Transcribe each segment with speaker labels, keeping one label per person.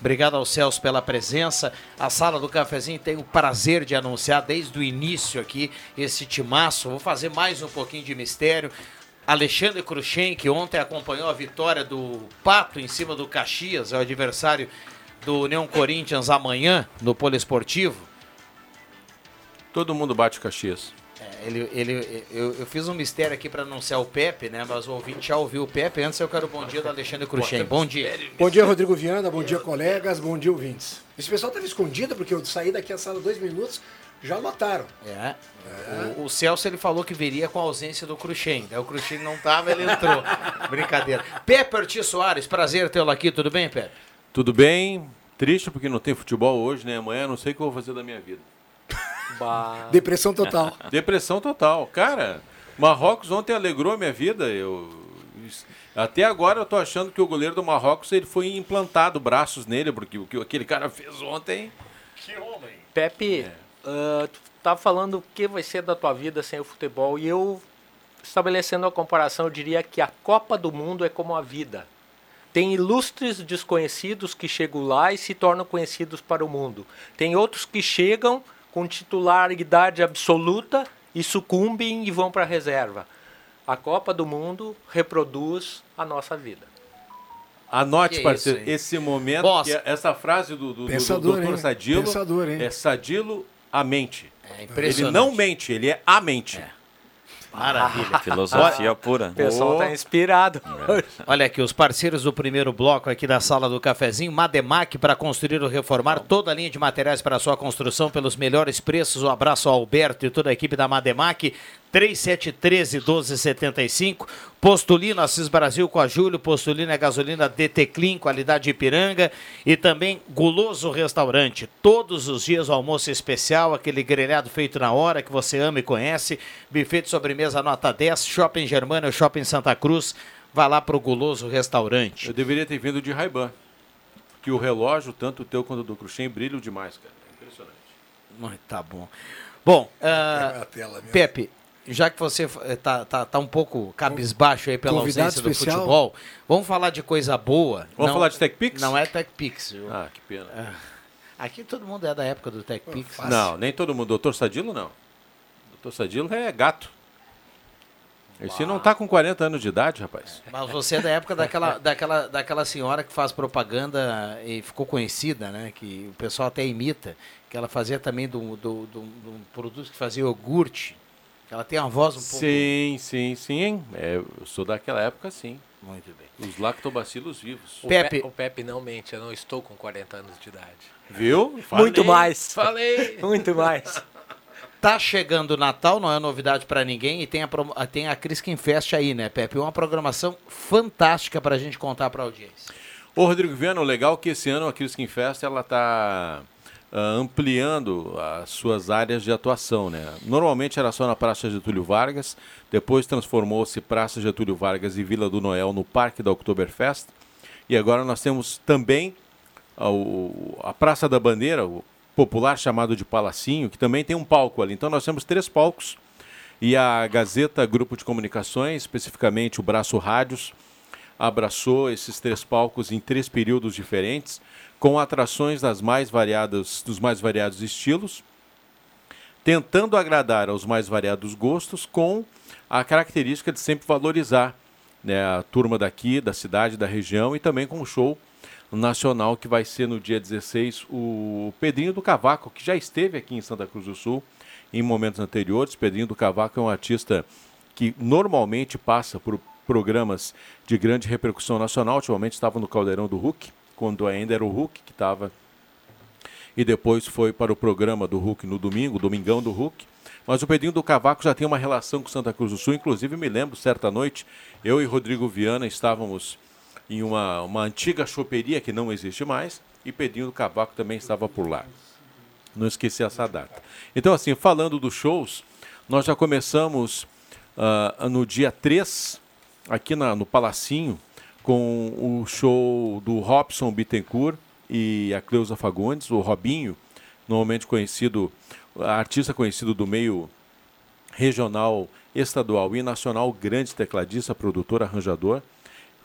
Speaker 1: Obrigado ao Celso pela presença. A sala do cafezinho tem o prazer de anunciar desde o início aqui esse timaço. Vou fazer mais um pouquinho de mistério. Alexandre Cruxem, que ontem acompanhou a vitória do Pato em cima do Caxias, é o adversário do União Corinthians amanhã no Poliesportivo.
Speaker 2: Todo mundo bate Caxias.
Speaker 1: Ele, ele, eu, eu, fiz um mistério aqui para anunciar o Pepe, né? Mas o ouvinte já ouviu o Pepe. Antes eu quero o bom dia do Alexandre Cruxem. Bom dia.
Speaker 3: Bom dia, Rodrigo Viana. Bom dia, colegas. Bom dia, ouvintes. Esse pessoal estava escondido porque eu saí daqui a sala dois minutos, já lotaram.
Speaker 1: É. é. O, o, Celso ele falou que viria com a ausência do Cruxem. O Cruxem não tava, ele entrou. Brincadeira. Pepe Ortiz Soares, prazer tê-lo aqui. Tudo bem, Pepe?
Speaker 2: Tudo bem. Triste porque não tem futebol hoje, né? Amanhã não sei o que eu vou fazer da minha vida.
Speaker 3: Bah. Depressão total.
Speaker 2: Depressão total. Cara, Marrocos ontem alegrou a minha vida. Eu até agora eu tô achando que o goleiro do Marrocos ele foi implantado braços nele, porque o que aquele cara fez ontem.
Speaker 4: Que homem! Pepe, é. uh, tu tá falando o que vai ser da tua vida sem o futebol e eu estabelecendo a comparação, eu diria que a Copa do Mundo é como a vida. Tem ilustres desconhecidos que chegam lá e se tornam conhecidos para o mundo. Tem outros que chegam com titularidade absoluta e sucumbem e vão para a reserva. A Copa do Mundo reproduz a nossa vida.
Speaker 2: Anote, que parceiro, isso, esse momento, essa frase do, do, Pensador, do, do Dr. Sadilo Pensador, é Sadilo a mente. É ele não mente, ele é a mente. É.
Speaker 1: Maravilha.
Speaker 5: Filosofia pura.
Speaker 4: O pessoal está inspirado.
Speaker 1: É. Olha aqui, os parceiros do primeiro bloco aqui da sala do cafezinho, Mademac para construir ou reformar toda a linha de materiais para sua construção pelos melhores preços. Um abraço ao Alberto e toda a equipe da Mademac. 3713 1275. Postulino Assis Brasil com a Júlio. Postulino é gasolina DT Clean, qualidade Ipiranga. E também Guloso Restaurante. Todos os dias o almoço especial, aquele grelhado feito na hora que você ama e conhece. Buffet de sobremesa nota 10. Shopping Germana, Shopping Santa Cruz. Vá lá pro Guloso Restaurante.
Speaker 2: Eu deveria ter vindo de Raiban. Que o relógio, tanto o teu quanto o do Cruxem, brilham demais, cara. É impressionante.
Speaker 1: Tá bom. Bom, uh, Pepe, já que você está tá, tá um pouco cabisbaixo aí pela Convidado ausência especial. do futebol, vamos falar de coisa boa.
Speaker 2: Vamos não, falar de TechPix?
Speaker 1: Não é TechPix.
Speaker 2: Ah, que pena. É.
Speaker 1: Aqui todo mundo é da época do TechPix.
Speaker 2: Oh, não, nem todo mundo. Doutor Sadilo, não. Doutor Sadilo é gato. Esse não está com 40 anos de idade, rapaz.
Speaker 1: Mas você é da época daquela, daquela, daquela senhora que faz propaganda e ficou conhecida, né? Que o pessoal até imita. Que ela fazia também de um produto que fazia iogurte. Ela tem uma voz um pouco.
Speaker 2: Sim, sim, sim. É, eu sou daquela época, sim.
Speaker 1: Muito bem.
Speaker 2: Os lactobacilos vivos.
Speaker 4: O Pepe, o Pepe não mente, eu não estou com 40 anos de idade.
Speaker 2: Viu?
Speaker 4: Falei, Muito mais.
Speaker 1: Falei.
Speaker 4: Muito mais.
Speaker 1: Tá chegando o Natal, não é novidade para ninguém, e tem a, tem a Criskin Fest aí, né, Pepe? Uma programação fantástica para a gente contar para a audiência.
Speaker 2: Ô, Rodrigo Viana, o legal é que esse ano a Criskin Fest, ela tá ampliando as suas áreas de atuação. Né? Normalmente era só na Praça Getúlio Vargas, depois transformou-se Praça Getúlio Vargas e Vila do Noel no Parque da Oktoberfest. E agora nós temos também a, a Praça da Bandeira, o popular chamado de Palacinho, que também tem um palco ali. Então nós temos três palcos e a Gazeta Grupo de Comunicações, especificamente o Braço Rádios, abraçou esses três palcos em três períodos diferentes com atrações das mais variadas, dos mais variados estilos, tentando agradar aos mais variados gostos, com a característica de sempre valorizar né, a turma daqui, da cidade, da região, e também com o show nacional que vai ser no dia 16, o Pedrinho do Cavaco, que já esteve aqui em Santa Cruz do Sul em momentos anteriores. Pedrinho do Cavaco é um artista que normalmente passa por programas de grande repercussão nacional, ultimamente estava no Caldeirão do Hulk, quando ainda era o Hulk que estava. E depois foi para o programa do Hulk no domingo, Domingão do Hulk. Mas o Pedrinho do Cavaco já tem uma relação com Santa Cruz do Sul. Inclusive, me lembro, certa noite, eu e Rodrigo Viana estávamos em uma, uma antiga choperia que não existe mais. E Pedrinho do Cavaco também estava por lá. Não esqueci essa data. Então, assim, falando dos shows, nós já começamos uh, no dia 3, aqui na, no Palacinho, com o show do Robson Bittencourt e a Cleusa Fagundes, o Robinho, normalmente conhecido, artista conhecido do meio regional, estadual e nacional, grande tecladista, produtor, arranjador,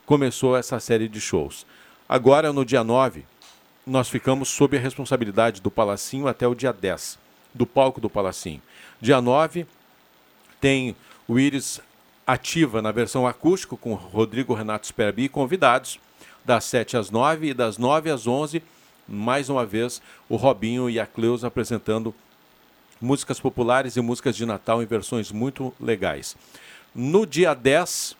Speaker 2: começou essa série de shows. Agora, no dia 9, nós ficamos sob a responsabilidade do Palacinho até o dia 10, do palco do Palacinho. Dia 9 tem o Iris ativa na versão acústico com Rodrigo Renato Sperbi e convidados das 7 às 9 e das 9 às 11, mais uma vez o Robinho e a Cleusa apresentando músicas populares e músicas de Natal em versões muito legais. No dia 10,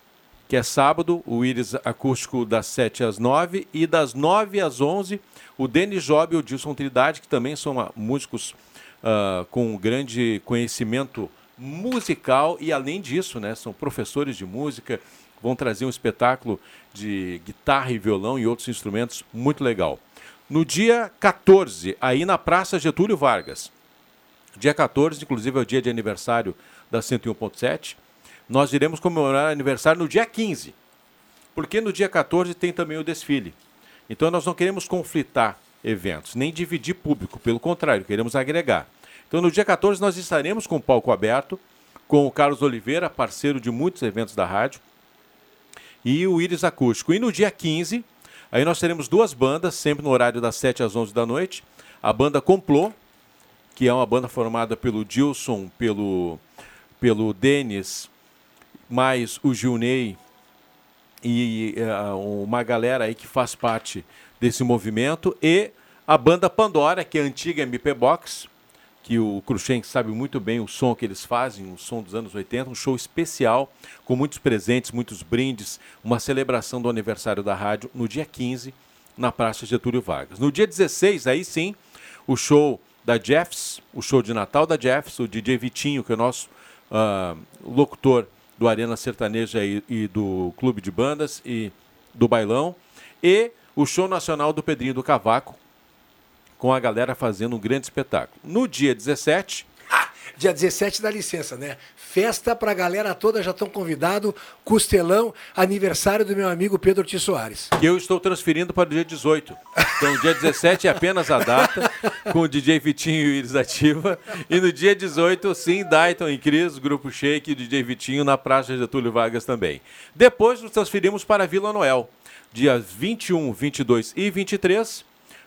Speaker 2: que é sábado, o Iris acústico das 7 às 9 e das 9 às 11, o Denis Job e o Dilson Trindade, que também são uh, músicos uh, com grande conhecimento musical e além disso, né, são professores de música, vão trazer um espetáculo de guitarra e violão e outros instrumentos muito legal. No dia 14, aí na Praça Getúlio Vargas. Dia 14, inclusive, é o dia de aniversário da 101.7. Nós iremos comemorar aniversário no dia 15, porque no dia 14 tem também o desfile. Então nós não queremos conflitar eventos, nem dividir público, pelo contrário, queremos agregar. Então, no dia 14, nós estaremos com o palco aberto, com o Carlos Oliveira, parceiro de muitos eventos da rádio, e o Íris Acústico. E no dia 15, aí nós teremos duas bandas, sempre no horário das 7 às 11 da noite. A banda Complô, que é uma banda formada pelo Dilson, pelo, pelo Denis, mais o Gilney e uh, uma galera aí que faz parte desse movimento. E a banda Pandora, que é a antiga MP Box, que o Cruxem sabe muito bem o som que eles fazem, o som dos anos 80, um show especial, com muitos presentes, muitos brindes, uma celebração do aniversário da rádio no dia 15, na Praça Getúlio Vargas. No dia 16, aí sim, o show da Jeffs, o show de Natal da Jeffs, o DJ Vitinho, que é o nosso uh, locutor do Arena Sertaneja e, e do Clube de Bandas e do Bailão, e o show nacional do Pedrinho do Cavaco, com a galera fazendo um grande espetáculo. No dia 17.
Speaker 3: Ah, dia 17 dá licença, né? Festa pra galera toda, já estão convidados. Costelão, aniversário do meu amigo Pedro T. Soares.
Speaker 2: Eu estou transferindo para o dia 18. Então, dia 17 é apenas a data, com o DJ Vitinho e Iris Ativa. E no dia 18, sim, Dayton e Cris, Grupo Shake e DJ Vitinho na Praça Getúlio Vargas também. Depois nos transferimos para Vila Noel, dias 21, 22 e 23,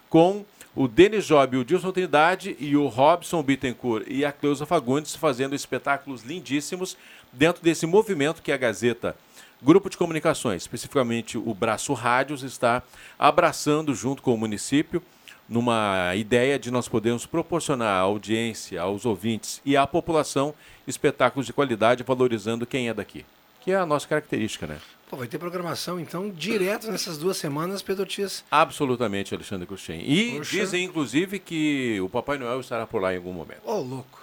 Speaker 2: com o Denis Job, o Dilson Trindade e o Robson Bittencourt e a Cleusa Fagundes fazendo espetáculos lindíssimos dentro desse movimento que é a Gazeta Grupo de Comunicações, especificamente o Braço Rádios, está abraçando junto com o município numa ideia de nós podermos proporcionar à audiência, aos ouvintes e à população espetáculos de qualidade valorizando quem é daqui, que é a nossa característica, né?
Speaker 3: Pô, vai ter programação, então, direto nessas duas semanas, Pedro Tias.
Speaker 2: Absolutamente, Alexandre Cruxem. E Poxa. dizem, inclusive, que o Papai Noel estará por lá em algum momento.
Speaker 3: Ô, oh, louco.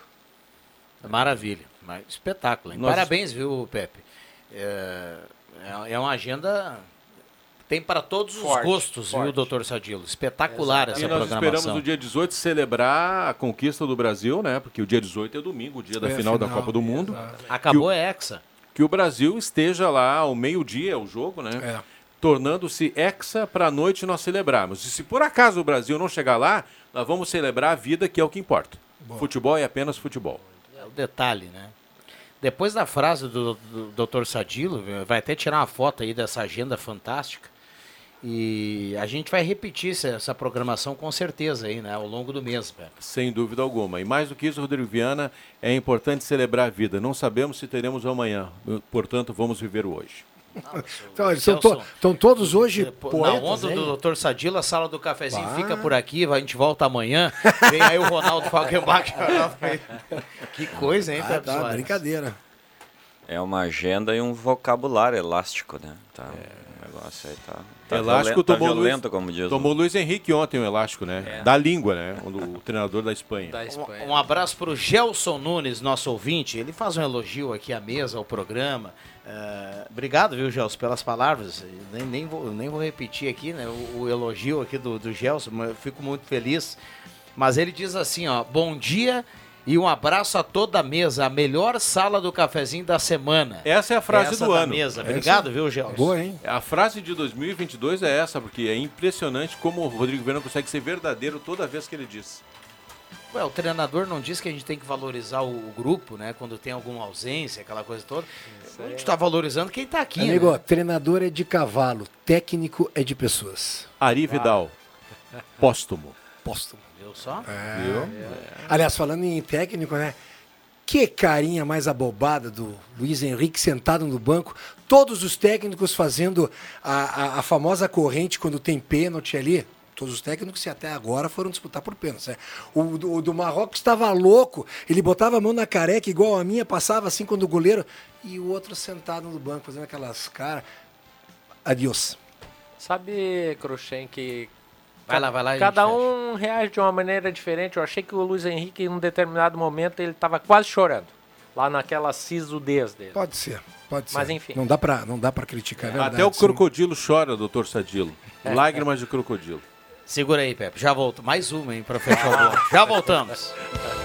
Speaker 1: Maravilha. Espetáculo, hein? Nós... Parabéns, viu, Pepe? É, é, é uma agenda tem para todos forte, os gostos, forte. viu, doutor Sadilo? Espetacular Exato. essa programação.
Speaker 2: E nós esperamos no dia 18 celebrar a conquista do Brasil, né? Porque o dia 18 é domingo, o dia da é final, final, da Copa do Mundo. Exato.
Speaker 1: Acabou a Hexa
Speaker 2: que o Brasil esteja lá ao meio-dia, o jogo, né? É. Tornando-se hexa para a noite nós celebrarmos. E se por acaso o Brasil não chegar lá, nós vamos celebrar a vida, que é o que importa. Futebol é apenas futebol.
Speaker 1: É o detalhe, né? Depois da frase do, do Dr. Sadilo, vai até tirar uma foto aí dessa agenda fantástica. E a gente vai repetir essa programação com certeza aí, né, ao longo do mês.
Speaker 2: Sem dúvida alguma. E mais do que isso, Rodrigo Viana, é importante celebrar a vida. Não sabemos se teremos amanhã, portanto, vamos viver o hoje.
Speaker 3: então, eles estão, to, estão todos hoje poetas,
Speaker 1: Na onda hein? do Dr. Sadilo, a sala do cafezinho bah. fica por aqui, a gente volta amanhã. Vem aí o Ronaldo Falkenbach. que coisa, hein, ah,
Speaker 3: tá, Brincadeira.
Speaker 5: É uma agenda e um vocabulário elástico, né? Tá, é. O negócio aí tá...
Speaker 2: Tá elástico violento, tomou, tá violento, Luiz, como diz tomou o... Luiz Henrique ontem um elástico, né? É. Da língua, né? O, o treinador da Espanha. Da
Speaker 1: Espanha. Um, um abraço para o Gelson Nunes, nosso ouvinte. Ele faz um elogio aqui à mesa, ao programa. Uh, obrigado, viu, Gelson, pelas palavras. Nem, nem, vou, nem vou repetir aqui né, o, o elogio aqui do, do Gelson, mas eu fico muito feliz. Mas ele diz assim, ó, bom dia e um abraço a toda a mesa, a melhor sala do cafezinho da semana.
Speaker 2: Essa é a frase
Speaker 1: essa
Speaker 2: do ano.
Speaker 1: Mesa. Obrigado, essa... viu, Gelson?
Speaker 3: Boa, hein?
Speaker 2: A frase de 2022 é essa, porque é impressionante como o Rodrigo Viana consegue ser verdadeiro toda vez que ele diz.
Speaker 1: Ué, o treinador não diz que a gente tem que valorizar o, grupo, né? Quando tem alguma ausência, aquela coisa toda. Isso a gente está valorizando quem está aqui.
Speaker 3: Amigo,
Speaker 1: né?
Speaker 3: treinador é de cavalo, técnico é de pessoas.
Speaker 2: Ari Vidal. póstumo.
Speaker 3: Póstumo.
Speaker 1: Só?
Speaker 2: Viu?
Speaker 3: Aliás, falando em técnico, né? Que carinha mais abobada do Luiz Henrique sentado no banco. Todos os técnicos fazendo a, a, a famosa corrente quando tem pênalti ali. Todos os técnicos que até agora foram disputar por pênalti. Né? O, do, o do Marrocos estava louco. Ele botava a mão na careca igual a minha, passava assim quando o goleiro. E o outro sentado no banco fazendo aquelas caras. Adiós.
Speaker 4: Sabe, Cruxem, que
Speaker 1: Vai lá, vai lá.
Speaker 4: cada
Speaker 1: fecha.
Speaker 4: um reage de uma maneira diferente. Eu achei que o Luiz Henrique, em um determinado momento, ele estava quase chorando. Lá naquela sisudez dele.
Speaker 3: Pode ser, pode ser.
Speaker 4: Mas, enfim.
Speaker 3: Não dá pra, não dá pra criticar, é verdade,
Speaker 2: Até o
Speaker 3: sim.
Speaker 2: crocodilo chora, doutor Sadilo. Lágrimas de crocodilo.
Speaker 1: Segura aí, Pepe. Já volto. Mais uma, hein, pra fechar o bloco. Já voltamos.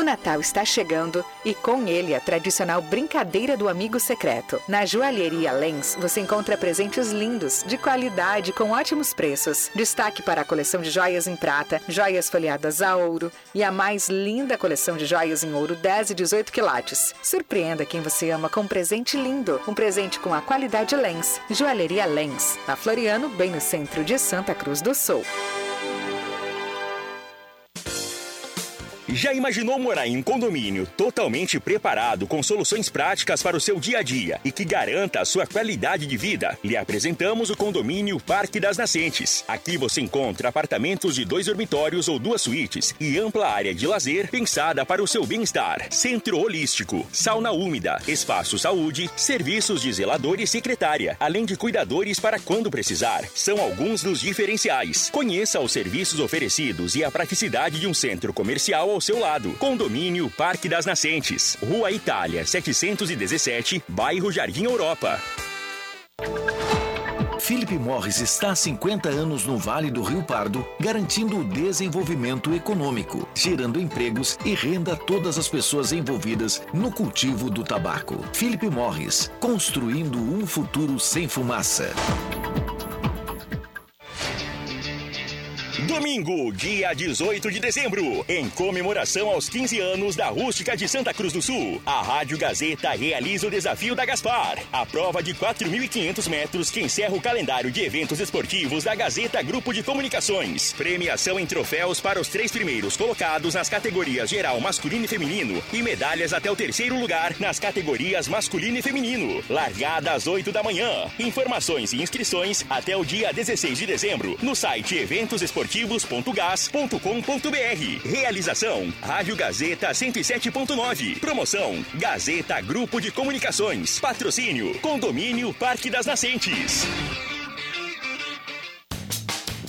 Speaker 6: O Natal está chegando e com ele a tradicional brincadeira do amigo secreto. Na joalheria Lens você encontra presentes lindos, de qualidade, com ótimos preços. Destaque para a coleção de joias em prata, joias folheadas a ouro e a mais linda coleção de joias em ouro 10 e 18 quilates. Surpreenda quem você ama com um presente lindo, um presente com a qualidade Lens. Joalheria Lens, na Floriano, bem no centro de Santa Cruz do Sul.
Speaker 7: Já imaginou morar em um condomínio totalmente preparado com soluções práticas para o seu dia a dia e que garanta a sua qualidade de vida? Lhe apresentamos o condomínio Parque das Nascentes. Aqui você encontra apartamentos de dois dormitórios ou duas suítes e ampla área de lazer pensada para o seu bem-estar. Centro holístico, sauna úmida, espaço saúde, serviços de zelador e secretária, além de cuidadores para quando precisar. São alguns dos diferenciais. Conheça os serviços oferecidos e a praticidade de um centro comercial ao seu lado. Condomínio Parque das Nascentes, Rua Itália, 717, bairro Jardim Europa.
Speaker 8: Philip Morris está há 50 anos no Vale do Rio Pardo, garantindo o desenvolvimento econômico, gerando empregos e renda a todas as pessoas envolvidas no cultivo do tabaco. Philip Morris, construindo um futuro sem fumaça.
Speaker 7: Domingo, dia 18 de dezembro, em comemoração aos 15 anos da Rústica de Santa Cruz do Sul, a Rádio Gazeta realiza o Desafio da Gaspar, a prova de 4.500 metros que encerra o calendário de eventos esportivos da Gazeta Grupo de Comunicações. Premiação em troféus para os três primeiros colocados nas categorias geral masculino e feminino e medalhas até o terceiro lugar nas categorias masculino e feminino. Largada às 8 da manhã. Informações e inscrições até o dia 16 de dezembro no site eventosesportivos.gas.com.br. Realização: Rádio Gazeta 107.9. Promoção: Gazeta Grupo de Comunicações. Patrocínio: Condomínio Parque das Nascentes.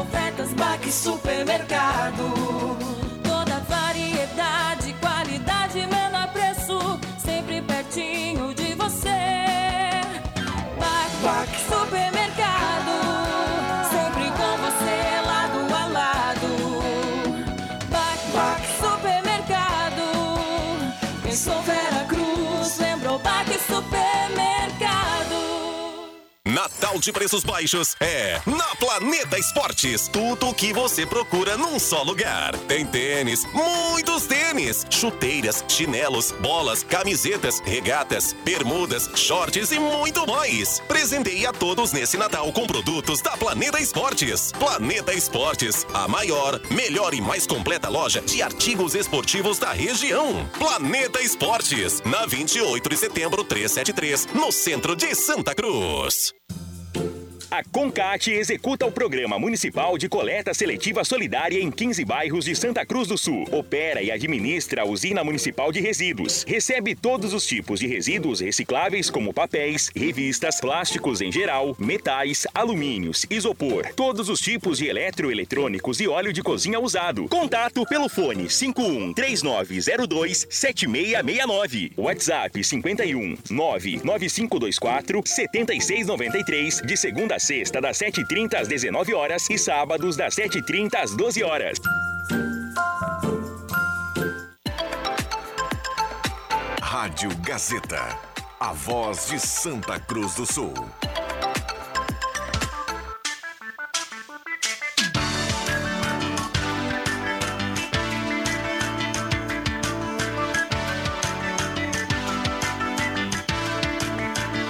Speaker 9: ofertas, Baque Supermercado.
Speaker 10: Natal de preços baixos é na Planeta Esportes. Tudo o que você procura num só lugar. Tem tênis, muitos tênis, chuteiras, chinelos, bolas, camisetas, regatas, bermudas, shorts e muito mais. Presenteie a todos nesse Natal com produtos da Planeta Esportes. Planeta Esportes, a maior, melhor e mais completa loja de artigos esportivos da região. Planeta Esportes, na 28 de setembro 373, no centro de Santa Cruz.
Speaker 7: A Concate executa o Programa Municipal de Coleta Seletiva Solidária em 15 bairros de Santa Cruz do Sul. Opera e administra a Usina Municipal de Resíduos. Recebe todos os tipos de resíduos recicláveis, como papéis, revistas, plásticos em geral, metais, alumínios, isopor, todos os tipos de eletroeletrônicos e óleo de cozinha usado. Contato pelo fone 51 3902 7669. WhatsApp 51 99524 7693 de segunda sexta das 7h30 às 19 horas e sábados das 7h30 às 12 horas.
Speaker 10: Rádio Gazeta, a voz de Santa Cruz do Sul.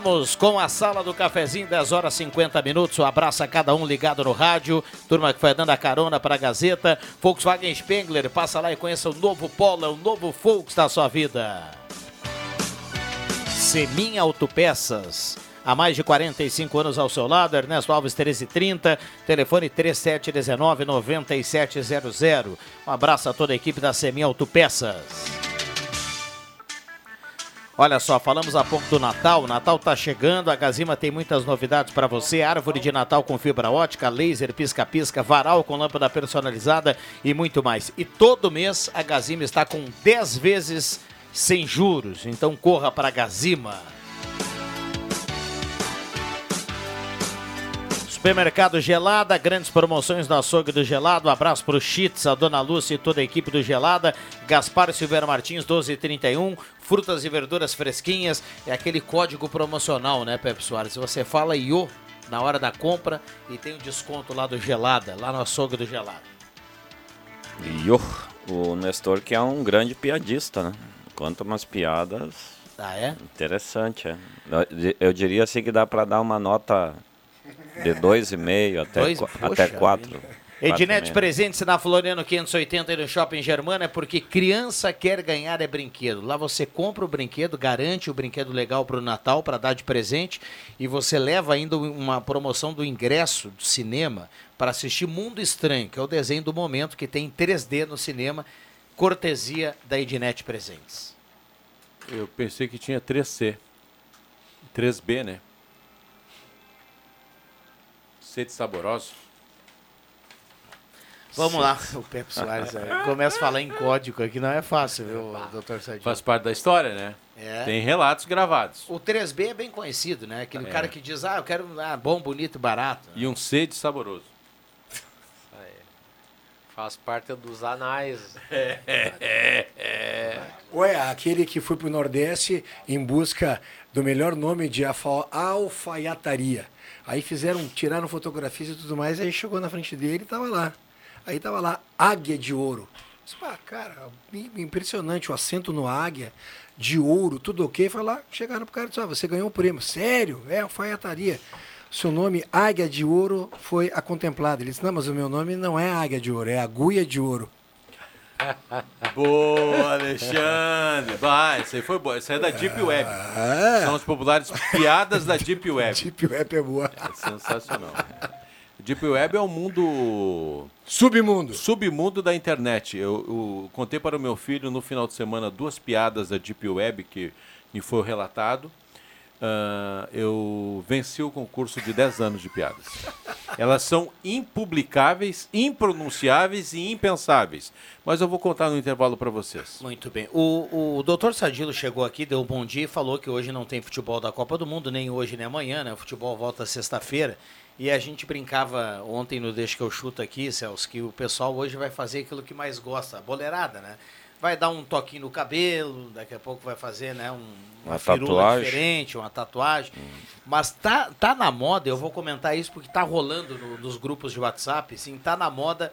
Speaker 1: Voltamos com a sala do cafezinho, 10 horas 50 minutos. Um abraço a cada um ligado no rádio. Turma que foi dando a carona para a Gazeta. Volkswagen Spengler, passa lá e conheça o novo Polo, o novo Volks da sua vida. Semin Autopeças. Há mais de 45 anos ao seu lado, Ernesto Alves 1330, telefone 3719-9700. Um abraço a toda a equipe da Semin Autopeças. Olha só, falamos há pouco do Natal. O Natal tá chegando, a Gazima tem muitas novidades para você. Árvore de Natal com fibra ótica, laser, pisca-pisca, varal com lâmpada personalizada e muito mais. E todo mês a Gazima está com 10 vezes sem juros. Então corra para a Gazima. Supermercado Gelada, grandes promoções no açougue do Gelado. Um abraço pro Chits, a Dona Lúcia e toda a equipe do Gelada. Gaspar Silveira Martins, 1231. Frutas e verduras fresquinhas. É aquele código promocional, né, Pepe Soares? Você fala IO na hora da compra e tem o desconto lá do Gelada, lá no açougue do Gelado.
Speaker 5: E o, o Nestor que é um grande piadista, né? Conta umas piadas
Speaker 1: Ah, é?
Speaker 5: interessante, é. Eu- Eu diria assim que dá para dar uma nota de 2,5 até,
Speaker 1: Dois?
Speaker 5: qu-
Speaker 1: Poxa
Speaker 5: até 4.
Speaker 1: Ednet presente na Floriano 580 e no Shopping Germana é porque criança quer ganhar é brinquedo. Lá você compra o brinquedo, garante o brinquedo legal para o Natal para dar de presente e você leva ainda uma promoção do ingresso do cinema para assistir Mundo Estranho, que é o desenho do momento que tem em 3D no cinema, cortesia da Ednet Presentes.
Speaker 2: Eu pensei que tinha 3C. 3B, né? C de saboroso.
Speaker 1: Vamos lá, o Pepe Soares aí. começa a falar em código aqui, não é fácil, viu, doutor Sadinho?
Speaker 2: Faz parte da história, né?
Speaker 1: É.
Speaker 2: Tem relatos gravados.
Speaker 1: O 3B é bem conhecido, né? Aquele
Speaker 2: É.
Speaker 1: cara que diz, ah, eu quero ah, bom, bonito, barato.
Speaker 2: E um C de saboroso.
Speaker 4: Faz parte dos anais.
Speaker 3: Ué, aquele que foi pro Nordeste em busca do melhor nome de alfa- alfaiataria. Aí fizeram, tiraram fotografias e tudo mais, aí chegou na frente dele e tava lá. Aí tava lá, Águia de Ouro. Disse, "Pá, cara, im- impressionante o acento no águia, de ouro, tudo ok. Foi lá, chegaram pro cara e disse, ah, você ganhou o prêmio. Sério? É, alfaiataria. Seu nome, Águia de Ouro, foi a contemplada. Ele disse, não, mas o meu nome não é Águia de Ouro, é Agulha de Ouro.
Speaker 2: Boa, Alexandre! Vai, isso aí foi boa. Isso aí é da Deep Web.
Speaker 3: É.
Speaker 2: São as populares piadas da Deep Web.
Speaker 3: Deep Web é boa.
Speaker 2: É sensacional. Deep Web é o mundo.
Speaker 3: Submundo.
Speaker 2: Submundo da internet. Eu, eu contei para o meu filho no final de semana duas piadas da Deep Web que me foi relatado. Ah, eu venci o concurso de 10 anos de piadas. Elas são impublicáveis, impronunciáveis e impensáveis. Mas eu vou contar no intervalo para vocês.
Speaker 1: Muito bem. O, o doutor Sadilo chegou aqui, deu um bom dia e falou que hoje não tem futebol da Copa do Mundo, nem hoje nem amanhã, né? O futebol volta sexta-feira. E a gente brincava ontem no Deixa que eu chuto aqui, Celso, que o pessoal hoje vai fazer aquilo que mais gosta, a boleirada, né? Vai dar um toquinho no cabelo, daqui a pouco vai fazer, né, um,
Speaker 5: Uma
Speaker 1: firula
Speaker 5: tatuagem.
Speaker 1: diferente, uma tatuagem. Mas tá, tá na moda, eu vou comentar isso porque tá rolando no- nos grupos de WhatsApp, sim, tá na moda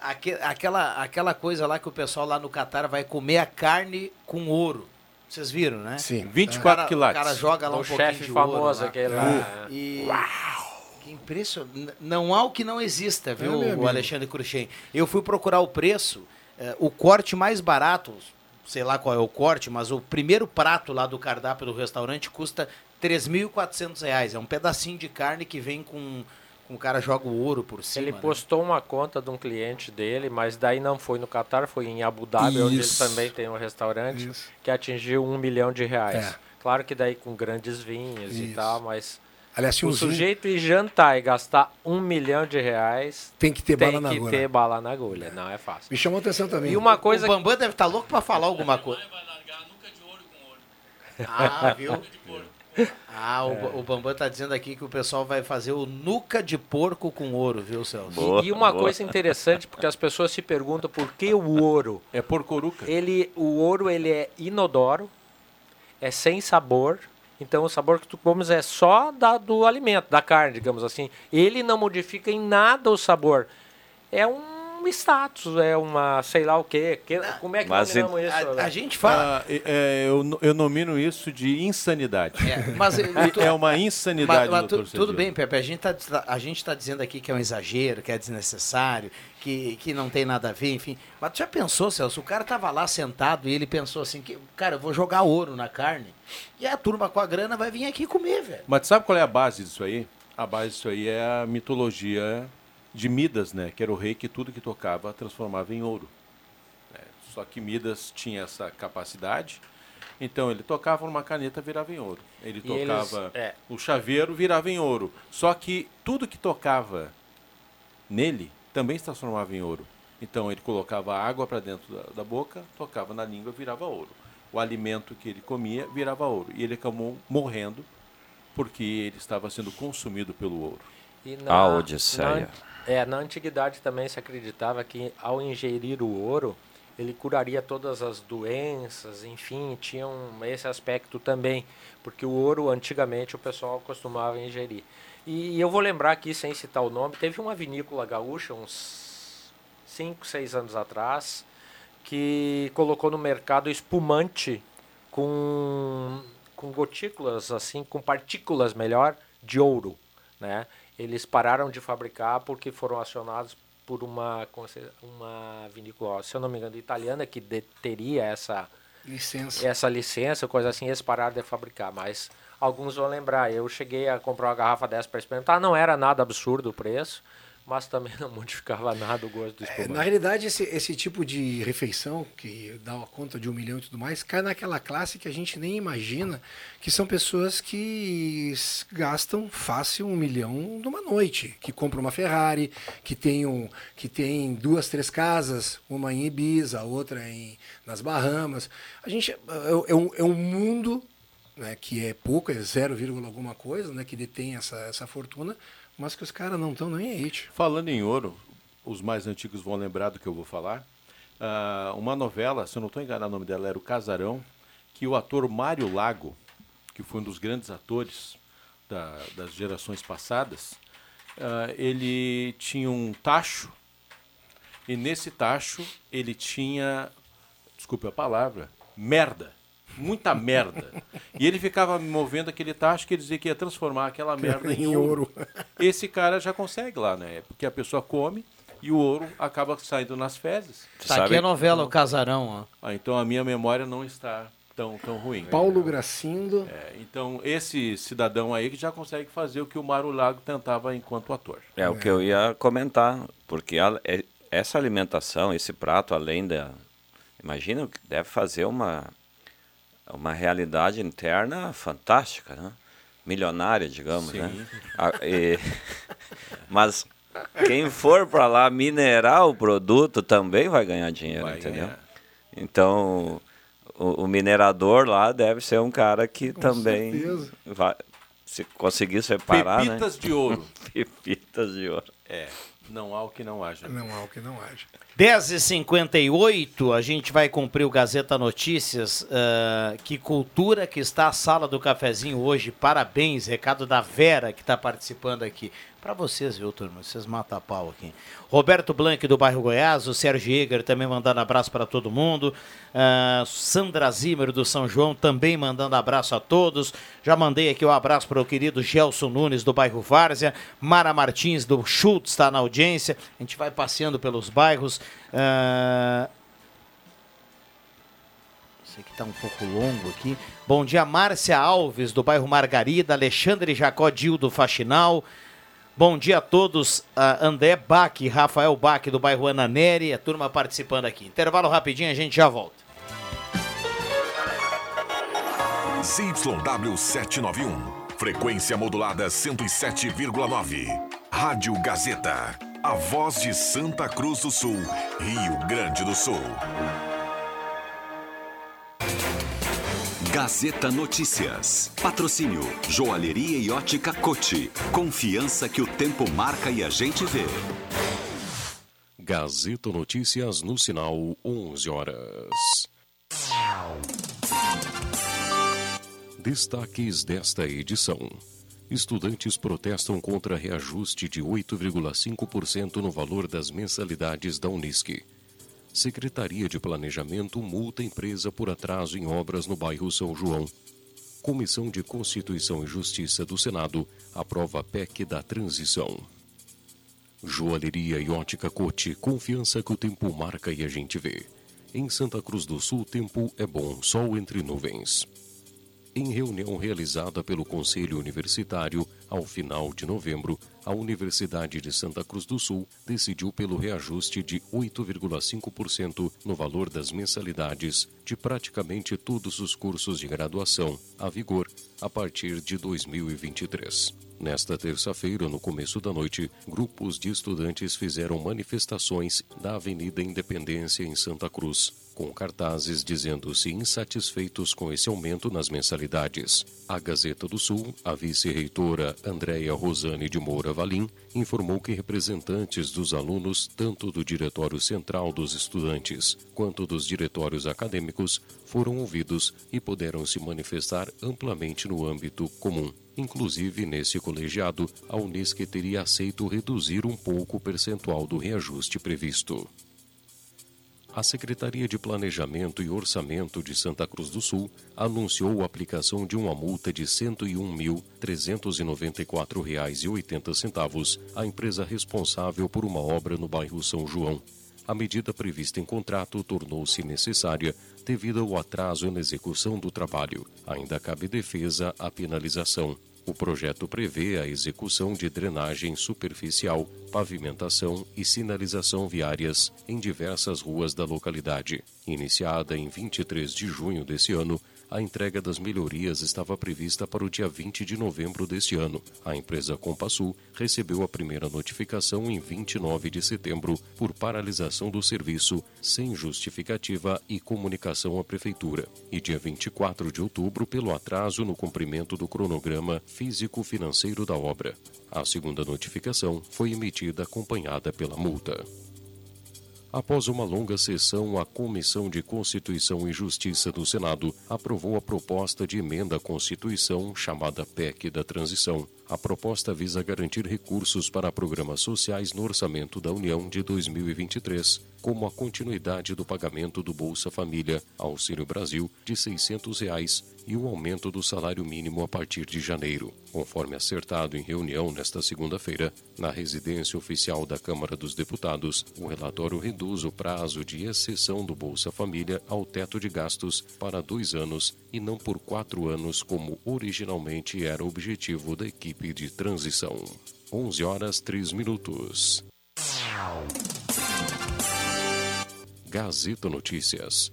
Speaker 1: aque- aquela, aquela coisa lá que o pessoal lá no Catar vai comer a carne com ouro. Vocês viram, né?
Speaker 3: Sim.
Speaker 2: 24
Speaker 1: O cara-
Speaker 2: quilates.
Speaker 1: O cara joga lá
Speaker 4: O
Speaker 1: um pouquinho
Speaker 4: chefe
Speaker 1: de
Speaker 4: famoso
Speaker 1: ouro lá.
Speaker 4: aquele lá.
Speaker 1: E... Que impressionante. Não há o que não exista, viu,
Speaker 3: É,
Speaker 1: o. Alexandre Cruxem? Eu fui procurar o preço, o corte mais barato, sei lá qual é o corte, mas o primeiro prato lá do cardápio do restaurante custa 3.400 reais. É um pedacinho de carne que vem com, com o cara joga o ouro por cima.
Speaker 4: Ele
Speaker 1: né?
Speaker 4: postou uma conta de um cliente dele, mas daí não foi no Catar, foi em Abu Dhabi, onde ele
Speaker 3: Isso.
Speaker 4: também tem um restaurante,
Speaker 3: Isso.
Speaker 4: que atingiu um milhão de reais.
Speaker 3: É.
Speaker 4: Claro que daí com grandes vinhos e
Speaker 3: Isso.
Speaker 4: tal, mas
Speaker 3: Aliás, se
Speaker 4: o sujeito ir jantar e gastar um milhão de reais
Speaker 3: tem que ter
Speaker 4: tem
Speaker 3: bala na
Speaker 4: que
Speaker 3: agulha.
Speaker 4: ter bala na agulha, não é fácil.
Speaker 3: Me chamou a atenção também.
Speaker 4: E uma coisa
Speaker 1: O Bambam deve estar louco pra falar alguma coisa. Ah, viu? Ah, o, o Bambam tá dizendo aqui que o pessoal vai fazer o nuca de porco com ouro, viu, Celso?
Speaker 5: Boa,
Speaker 4: e uma
Speaker 5: boa.
Speaker 4: coisa interessante, porque as pessoas se perguntam por que o ouro.
Speaker 2: É porcoruca.
Speaker 4: Ele, o ouro ele é inodoro, é sem sabor. Então o sabor que tu comes é só da, do alimento, da carne, digamos assim. Ele não modifica em nada o sabor. É um status, é uma sei lá o quê. Que, como é que
Speaker 5: Mas
Speaker 4: nominamos isso?
Speaker 1: A,
Speaker 4: né?
Speaker 1: a gente fala.
Speaker 2: Ah, é- eu, eu nomino isso de insanidade.
Speaker 1: É, mas
Speaker 2: É uma insanidade,
Speaker 1: Mas, mas tu- tudo bem, Pepe. A gente está a gente tá dizendo aqui que é um exagero, que é desnecessário, que, que não tem nada a ver, enfim. Mas tu já pensou, Celso? O cara tava lá sentado e ele pensou assim: que, cara, eu vou jogar ouro na carne e a turma com a grana vai vir aqui comer, velho.
Speaker 2: Mas sabe qual é a base disso aí? A base disso aí é a mitologia de Midas, né? Que era o rei que tudo que tocava transformava em ouro. né? Só que Midas tinha essa capacidade. Então ele tocava numa caneta, virava em ouro. Ele
Speaker 4: E eles-
Speaker 2: tocava
Speaker 4: é.
Speaker 2: o chaveiro, virava em ouro. Só que tudo que tocava nele também se transformava em ouro. Então ele colocava água para dentro da, da boca, tocava na língua, virava ouro. O alimento que ele comia virava ouro. E ele acabou morrendo porque ele estava sendo consumido pelo ouro.
Speaker 4: E
Speaker 5: A Odisseia.
Speaker 4: Na, é, na antiguidade também se acreditava que ao ingerir o ouro, ele curaria todas as doenças, enfim, tinha um, esse aspecto também, porque o ouro antigamente o pessoal costumava ingerir. E, eu vou lembrar aqui, sem citar o nome, teve uma vinícola gaúcha uns 5, 6 anos atrás, que colocou no mercado espumante com, com gotículas, assim, com partículas melhor, de ouro, né? Eles pararam de fabricar porque foram acionados por uma, se- uma vinícola, se eu não me engano, italiana, que de- teria essa,
Speaker 3: Licença.
Speaker 4: essa licença, coisa assim, eles pararam de fabricar, mas alguns vão lembrar, eu cheguei a comprar uma garrafa dessa para experimentar, não era nada absurdo o preço, mas também não modificava nada o gosto do
Speaker 3: É,
Speaker 4: espumante.
Speaker 3: na realidade, esse, esse tipo de refeição, que dá uma conta de um milhão e tudo mais, cai naquela classe que a gente nem imagina, que são pessoas que gastam fácil um milhão numa noite, que compram uma Ferrari, que tem, um, que tem duas, três casas, uma em Ibiza, outra em, nas Bahamas. A gente é, é um, é um mundo né, que é pouco, é 0, vírgula alguma coisa, né, que detém essa, essa fortuna, mas que os caras não estão nem aí. tio.
Speaker 2: Falando em ouro, os mais antigos vão lembrar do que eu vou falar. Ah, uma novela, se eu não estou enganado, o nome dela era O Casarão, que o ator Mário Lago, que foi um dos grandes atores da- das gerações passadas, ah, ele tinha um tacho, e nesse tacho ele tinha, desculpe a palavra, merda. Muita merda. E ele ficava movendo aquele tacho que ele dizia que ia transformar aquela merda em,
Speaker 3: Em
Speaker 2: ouro.
Speaker 3: ouro.
Speaker 2: Esse cara já consegue lá, né? Porque a pessoa come e o ouro acaba saindo nas fezes.
Speaker 1: Tá aqui a novela O Casarão, ó.
Speaker 2: Ah, então a minha memória não está tão, tão ruim.
Speaker 3: Paulo Gracindo.
Speaker 2: É, então esse cidadão aí que já consegue fazer o que o Mário Lago tentava enquanto ator.
Speaker 5: É o que eu ia comentar, porque a- é- essa alimentação, esse prato, além da. Imagina o que deve fazer uma. Uma realidade interna fantástica, né? milionária, digamos,
Speaker 2: Sim.
Speaker 5: né? Ah, e- mas quem for para lá minerar o produto também vai ganhar dinheiro,
Speaker 2: Vai
Speaker 5: entendeu?
Speaker 2: ganhar.
Speaker 5: Então o, o minerador lá deve ser um cara que
Speaker 3: Com
Speaker 5: também
Speaker 3: certeza.
Speaker 5: vai se conseguir separar,
Speaker 2: Pepitas
Speaker 5: né?
Speaker 2: de ouro.
Speaker 5: Pepitas de ouro.
Speaker 2: É, não há o que não haja.
Speaker 3: Não há o que não haja.
Speaker 1: 10h58, a gente vai cumprir o Gazeta Notícias. ah, que cultura que está a sala do cafezinho hoje. Parabéns, recado da Vera que está participando aqui. Para vocês, viu, turma? Vocês matam a pau aqui. Roberto Blanc do bairro Goiás, o Sérgio Eger também mandando abraço para todo mundo. Ah, Sandra Zimmer do São João também mandando abraço a todos. Já mandei aqui o abraço para o querido Gelson Nunes do bairro Várzea. Mara Martins do Schultz está na audiência. A gente vai passeando pelos bairros. Ah, esse aqui está um pouco longo aqui. Bom dia, Márcia Alves, do bairro Margarida, Alexandre Jacó Dil, do Faxinal. Bom dia a todos, ah, André Bach, Rafael Bach, do bairro Ananeri, a turma participando aqui. Intervalo rapidinho, a gente já volta.
Speaker 11: ZYW 791. Frequência modulada 107,9. Rádio Gazeta. A voz de Santa Cruz do Sul, Rio Grande do Sul.
Speaker 12: Gazeta Notícias. Patrocínio Joalheria e Ótica Cote. Confiança que o tempo marca e a gente vê.
Speaker 13: Gazeta Notícias no sinal 11 horas. Destaques desta edição. Estudantes protestam contra reajuste de 8,5% no valor das mensalidades da Unisc. Secretaria de Planejamento multa empresa por atraso em obras no bairro São João. Comissão de Constituição e Justiça do Senado aprova PEC da transição. Joalheria e ótica Cote, confiança que o tempo marca e a gente vê. Em Santa Cruz do Sul, tempo é bom, sol entre nuvens. Em reunião realizada pelo Conselho Universitário, ao final de novembro, a Universidade de Santa Cruz do Sul decidiu pelo reajuste de 8,5% no valor das mensalidades de praticamente todos os cursos de graduação, a vigor, a partir de 2023. Nesta terça-feira, no começo da noite, grupos de estudantes fizeram manifestações da Avenida Independência em Santa Cruz, com cartazes dizendo-se insatisfeitos com esse aumento nas mensalidades. A Gazeta do Sul, a vice-reitora Andréia Rosane de Moura Valim, informou que representantes dos alunos, tanto do Diretório Central dos Estudantes quanto dos diretórios acadêmicos, foram ouvidos e puderam se manifestar amplamente no âmbito comum. Inclusive, nesse colegiado, a Unesco teria aceito reduzir um pouco o percentual do reajuste previsto. A Secretaria de Planejamento e Orçamento de Santa Cruz do Sul anunciou a aplicação de uma multa de R$ 101.394,80 à empresa responsável por uma obra no bairro São João. A medida prevista em contrato tornou-se necessária devido ao atraso na execução do trabalho. Ainda cabe defesa à penalização. O projeto prevê a execução de drenagem superficial, pavimentação e sinalização viárias em diversas ruas da localidade. Iniciada em 23 de junho desse ano, a entrega das melhorias estava prevista para o dia 20 de novembro deste ano. A empresa Compassul recebeu a primeira notificação em 29 de setembro por paralisação do serviço sem justificativa e comunicação à prefeitura. E dia 24 de outubro pelo atraso no cumprimento do cronograma físico-financeiro da obra. A segunda notificação foi emitida acompanhada pela multa. Após uma longa sessão, a Comissão de Constituição e Justiça do Senado aprovou a proposta de emenda à Constituição chamada PEC da Transição. A proposta visa garantir recursos para programas sociais no orçamento da União de 2023, como a continuidade do pagamento do Bolsa Família, Auxílio Brasil, de 600 reais, e o aumento do salário mínimo a partir de janeiro. Conforme acertado em reunião nesta segunda-feira, na residência oficial da Câmara dos Deputados, o relatório reduz o prazo de exceção do Bolsa Família ao teto de gastos para dois anos e não por quatro anos, como originalmente era o objetivo da equipe de transição. 11 horas 3 minutos. Gazeta Notícias.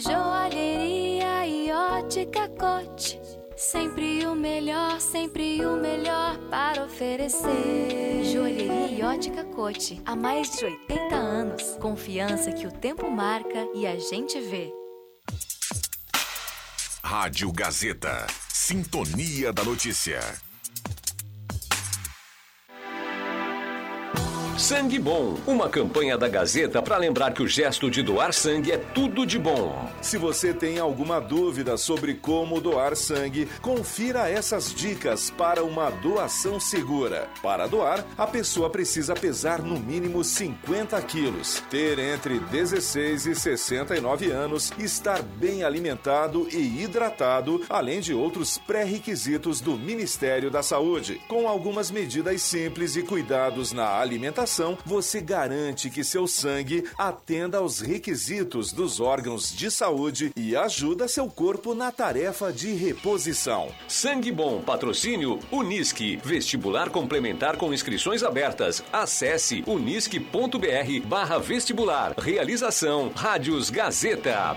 Speaker 14: Joalheria e ótica cote. Sempre o melhor, sempre o melhor para oferecer.
Speaker 15: Joalheria e ótica Cote. Há mais de 80 anos. Confiança que o tempo marca e a gente vê.
Speaker 16: Rádio Gazeta. Sintonia da Notícia.
Speaker 17: Sangue Bom, uma campanha da Gazeta para lembrar que o gesto de doar sangue é tudo de bom.
Speaker 18: Se você tem alguma dúvida sobre como doar sangue, confira essas dicas para uma doação segura. Para doar, a pessoa precisa pesar no mínimo 50 quilos, ter entre 16 e 69 anos, estar bem alimentado e hidratado, além de outros pré-requisitos do Ministério da Saúde. Com algumas medidas simples e cuidados na alimentação, você garante que seu sangue atenda aos requisitos dos órgãos de saúde e ajuda seu corpo na tarefa de reposição.
Speaker 17: Sangue Bom, patrocínio Unisque, vestibular complementar com inscrições abertas. Acesse unisque.br barra vestibular. Realização Rádios Gazeta.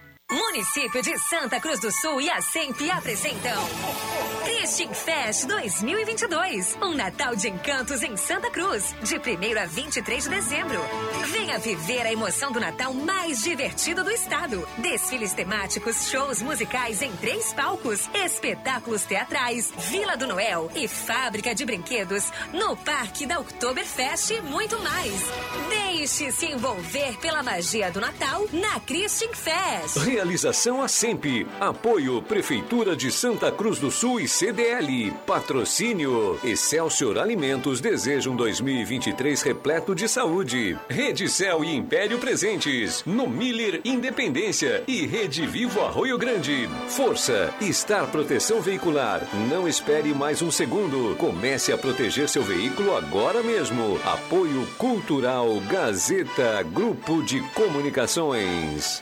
Speaker 19: Município de Santa Cruz do Sul e a SEMP apresentam Christian Fest 2022. Um Natal de encantos em Santa Cruz, de 1 a 23 de dezembro. Venha viver a emoção do Natal mais divertido do estado. Desfiles temáticos, shows musicais em três palcos, espetáculos teatrais, Vila do Noel e fábrica de brinquedos no Parque da Oktoberfest e muito mais. Deixe-se envolver pela magia do Natal na Christian Fest.
Speaker 17: Realização a sempre. Apoio Prefeitura de Santa Cruz do Sul e CDL. Patrocínio Excelsior Alimentos deseja um 2023 repleto de saúde. Rede Cel e Império presentes. No Miller Independência e Rede Vivo Arroio Grande. Força. Estar Proteção Veicular. Não espere mais um segundo. Comece a proteger seu veículo agora mesmo. Apoio Cultural Gazeta Grupo de Comunicações.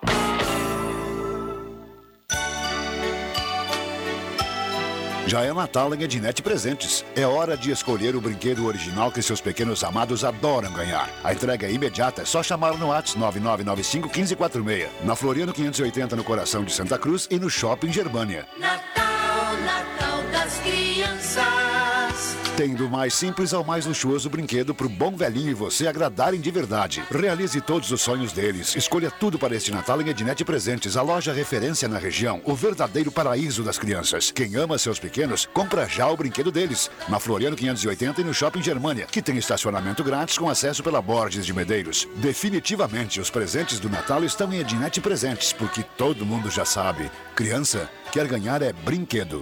Speaker 20: Já é Natal em Ednet Presentes. É hora de escolher o brinquedo original que seus pequenos amados adoram ganhar. A entrega é imediata, é só chamar no WhatsApp 9995 1546. Na Floriano 580, no coração de Santa Cruz e no Shopping Germânia.
Speaker 14: Natal, Natal das Crianças.
Speaker 20: Tem do mais simples ao mais luxuoso brinquedo pro bom velhinho e você agradarem de verdade. Realize todos os sonhos deles. Escolha tudo para este Natal em Ednet Presentes, a loja referência na região, o verdadeiro paraíso das crianças. Quem ama seus pequenos, compra já o brinquedo deles. Na Floriano 580 e no Shopping Germânia, que tem estacionamento grátis com acesso pela Borges de Medeiros. Definitivamente, os presentes do Natal estão em Ednet Presentes, porque todo mundo já sabe. Criança Quer ganhar é brinquedo.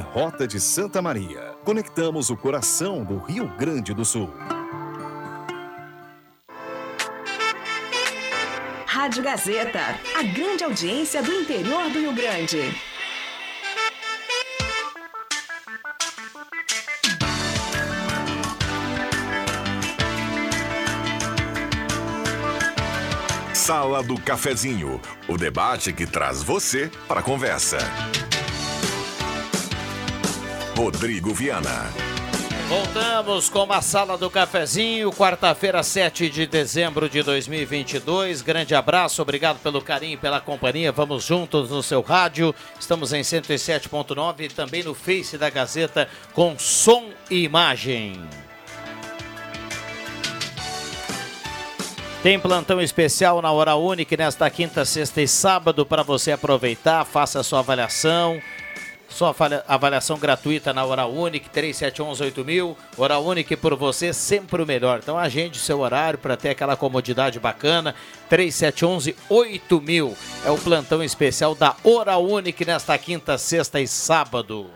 Speaker 16: Rota de Santa Maria. Conectamos o coração do Rio Grande do Sul.
Speaker 21: Rádio Gazeta, a grande audiência do interior do Rio Grande.
Speaker 11: Sala do Cafezinho, o debate que traz você para a conversa. Rodrigo Viana.
Speaker 1: Voltamos com a Sala do Cafezinho, quarta-feira, 7 de dezembro de 2022. Grande abraço, obrigado pelo carinho e pela companhia. Vamos juntos no seu rádio. Estamos em 107.9 e também no Face da Gazeta com som e imagem. Tem plantão especial na Hora Única nesta quinta, sexta e sábado para você aproveitar. Faça a sua avaliação. Sua avaliação gratuita na Hora Única, 3711-8000. Hora Única por você, sempre o melhor. Então agende seu horário para ter aquela comodidade bacana. 3711-8000 é o plantão especial da Hora Única nesta quinta, sexta e sábado.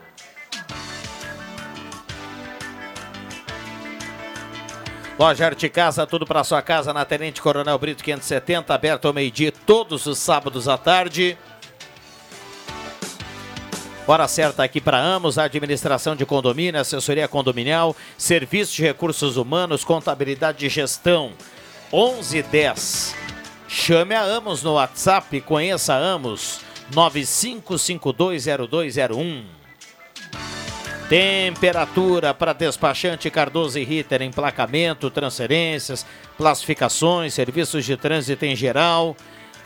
Speaker 1: Loja Arte Casa, tudo para sua casa na Tenente Coronel Brito 570, aberto ao meio-dia todos os sábados à tarde. Hora certa aqui para Amos, administração de condomínio, assessoria condominial, serviço de recursos humanos, contabilidade de gestão. 1110. Chame a Amos no WhatsApp e conheça a Amos 95520201. Temperatura para despachante Cardoso e Ritter, emplacamento, transferências, classificações, serviços de trânsito em geral.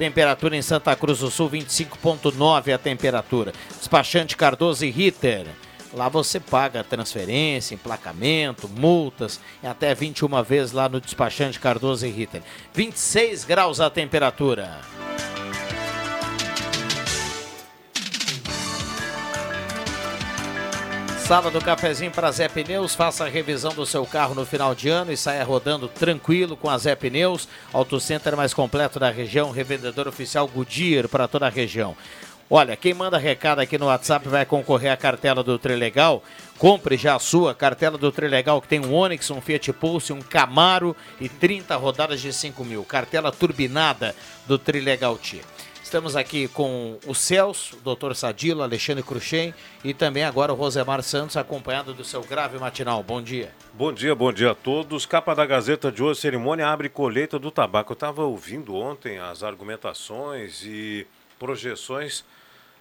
Speaker 1: Temperatura em Santa Cruz do Sul, 25,9 a temperatura. Despachante Cardoso e Ritter. Lá você paga transferência, emplacamento, multas, e até 21 vezes lá no despachante Cardoso e Ritter. 26 graus a temperatura. Sala do cafezinho para Zé Pneus, faça a revisão do seu carro no final de ano e saia rodando tranquilo com a Zé Pneus, Auto Center mais completo da região, revendedor oficial Goodyear para toda a região. Olha, quem manda recado aqui no WhatsApp vai concorrer à cartela do Trilegal. Compre já a sua cartela do Trilegal, que tem um Onix, um Fiat Pulse, um Camaro e 30 rodadas de 5 mil. Cartela turbinada do Trilegal Tia. Estamos aqui com o Celso, o doutor Sadilo, Alexandre Cruxem e também agora o Rosemar Santos, acompanhado do seu grave matinal. Bom dia.
Speaker 22: Bom dia, bom dia a todos. Capa da Gazeta de hoje, cerimônia abre colheita do tabaco. Eu estava ouvindo ontem as argumentações e projeções.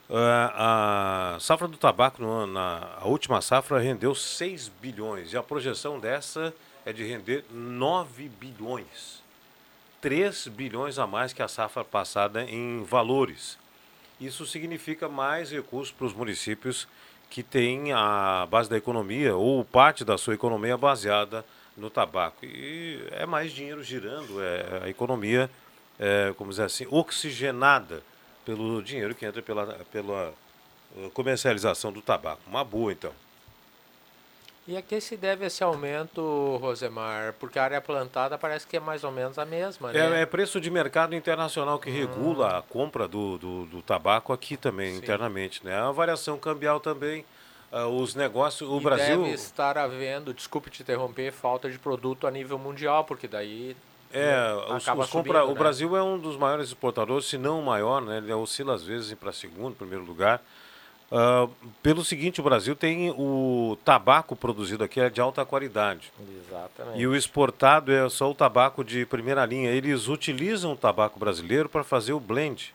Speaker 22: Uh, a safra do tabaco, na a última safra, rendeu 6 bilhões e a projeção dessa é de render 9 bilhões. 3 bilhões a mais que a safra passada em valores. Isso significa mais recursos para os municípios que têm a base da economia ou parte da sua economia baseada no tabaco. E é mais dinheiro girando, é a economia, é, como dizer assim, oxigenada pelo dinheiro que entra pela, pela eh, comercialização do tabaco. Uma boa, então.
Speaker 4: E a que se deve esse aumento, Rosemar? Porque a área plantada parece que é mais ou menos a mesma, né?
Speaker 22: É, é preço de mercado internacional que hum. regula a compra do, do, do tabaco aqui também, Sim. internamente. Né? A variação cambial também, uh, os negócios, o
Speaker 4: e
Speaker 22: Brasil...
Speaker 4: deve estar havendo, desculpe te interromper, falta de produto a nível mundial, porque daí...
Speaker 22: É, né, os, os compra... Subindo, o né? Brasil é um dos maiores exportadores, se não o maior, né? Ele oscila às vezes para segundo, primeiro lugar. Ah, pelo seguinte, o Brasil tem o tabaco produzido aqui é de alta qualidade.
Speaker 4: Exatamente.
Speaker 22: E o exportado é só o tabaco de primeira linha. Eles utilizam o tabaco brasileiro para fazer o blend.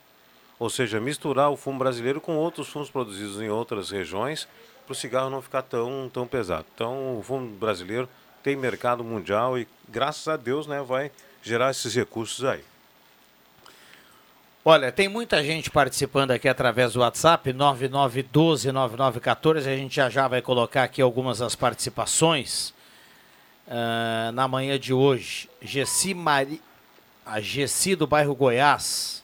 Speaker 22: Ou seja, misturar o fumo brasileiro com outros fumos produzidos em outras regiões para o cigarro não ficar tão, tão pesado. Então, o fumo brasileiro tem mercado mundial e, graças a Deus, né, vai gerar esses recursos aí.
Speaker 1: Olha, tem muita gente participando aqui através do WhatsApp, 9912-9914. A gente já já vai colocar aqui algumas das participações ah, na manhã de hoje. Gessi Mari... A Gessi do bairro Goiás.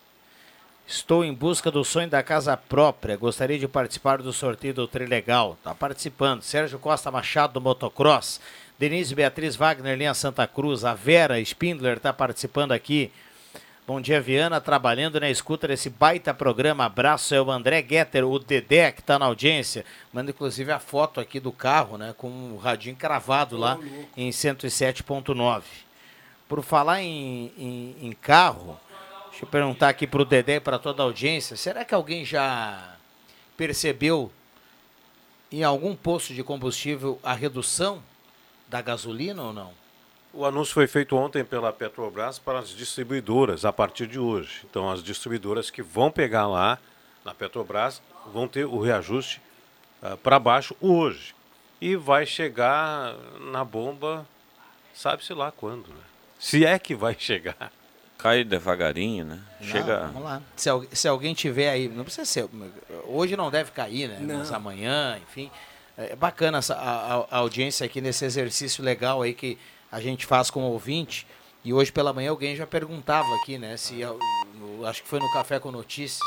Speaker 1: Estou em busca do sonho da casa própria. Gostaria de participar do sorteio do Trilegal. Está participando. Sérgio Costa Machado do Motocross. Denise Beatriz Wagner, linha Santa Cruz. A Vera Spindler está participando aqui. Bom dia, Viana, trabalhando na escuta desse baita programa. Abraço, é o André Getter, o Dedé, que está na audiência. Manda inclusive a foto aqui do carro, né? Com o radinho cravado lá em 107.9. Por falar em, em, em carro, deixa eu perguntar aqui para o Dedé e para toda a audiência: será que alguém já percebeu em algum posto de combustível a redução da gasolina ou não?
Speaker 22: O anúncio foi feito ontem pela Petrobras para as distribuidoras a partir de hoje. Então, as distribuidoras que vão pegar lá na Petrobras vão ter o reajuste para baixo hoje. E vai chegar na bomba, sabe-se lá quando, né? Se é que vai chegar.
Speaker 5: Cai devagarinho, né?
Speaker 1: Não,
Speaker 5: Chega.
Speaker 1: Vamos lá. Se, se alguém tiver aí, não precisa ser. Hoje não deve cair, né?
Speaker 3: Não.
Speaker 1: Mas amanhã, enfim. É bacana essa, a- a audiência aqui nesse exercício legal aí que a gente faz com o ouvinte. E hoje pela manhã alguém já perguntava aqui, né? Se no- acho que foi no Café com Notícias,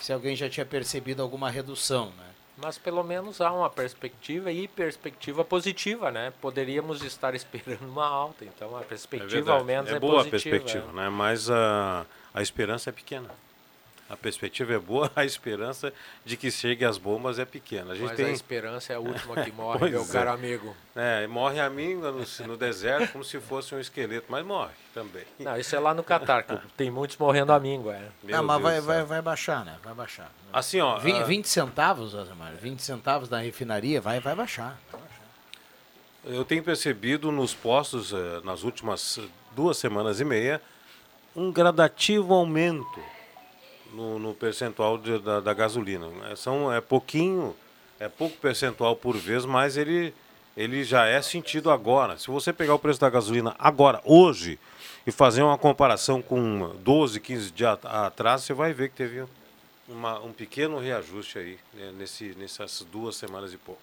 Speaker 1: se alguém já tinha percebido alguma redução, né?
Speaker 4: Mas pelo menos há uma perspectiva e perspectiva positiva, né? Poderíamos estar esperando uma alta, então a
Speaker 22: É
Speaker 4: perspectiva
Speaker 22: verdade.
Speaker 4: ao menos é,
Speaker 22: é boa
Speaker 4: positiva.
Speaker 22: a perspectiva, né? Mas a, a esperança é pequena. A perspectiva é boa, a esperança de que chegue as bombas é pequena. A gente
Speaker 4: Mas
Speaker 22: tem
Speaker 4: a esperança é a última que morre, meu
Speaker 22: é.
Speaker 4: caro amigo.
Speaker 22: É, morre a minga no, no deserto como se fosse um esqueleto, mas morre também.
Speaker 4: Não, isso é lá no Catar, que tem muitos morrendo a míngua. É.
Speaker 1: Não, mas vai, vai, vai baixar, né? Vai baixar.
Speaker 22: Assim, ó,
Speaker 1: 20,
Speaker 22: ah,
Speaker 1: 20 centavos, Osamar, 20 centavos da refinaria, vai, vai baixar.
Speaker 22: Eu tenho percebido nos postos, eh, nas últimas duas semanas e meia, um gradativo aumento no, no percentual de- da, da gasolina. É, São, é pouquinho, é pouco percentual por vez, mas ele, ele já é sentido agora. Se você pegar o preço da gasolina agora, hoje, e fazer uma comparação com 12, 15 dias atrás, você vai ver que teve uma- um pequeno reajuste aí, né, nesse, nessas duas semanas e pouco.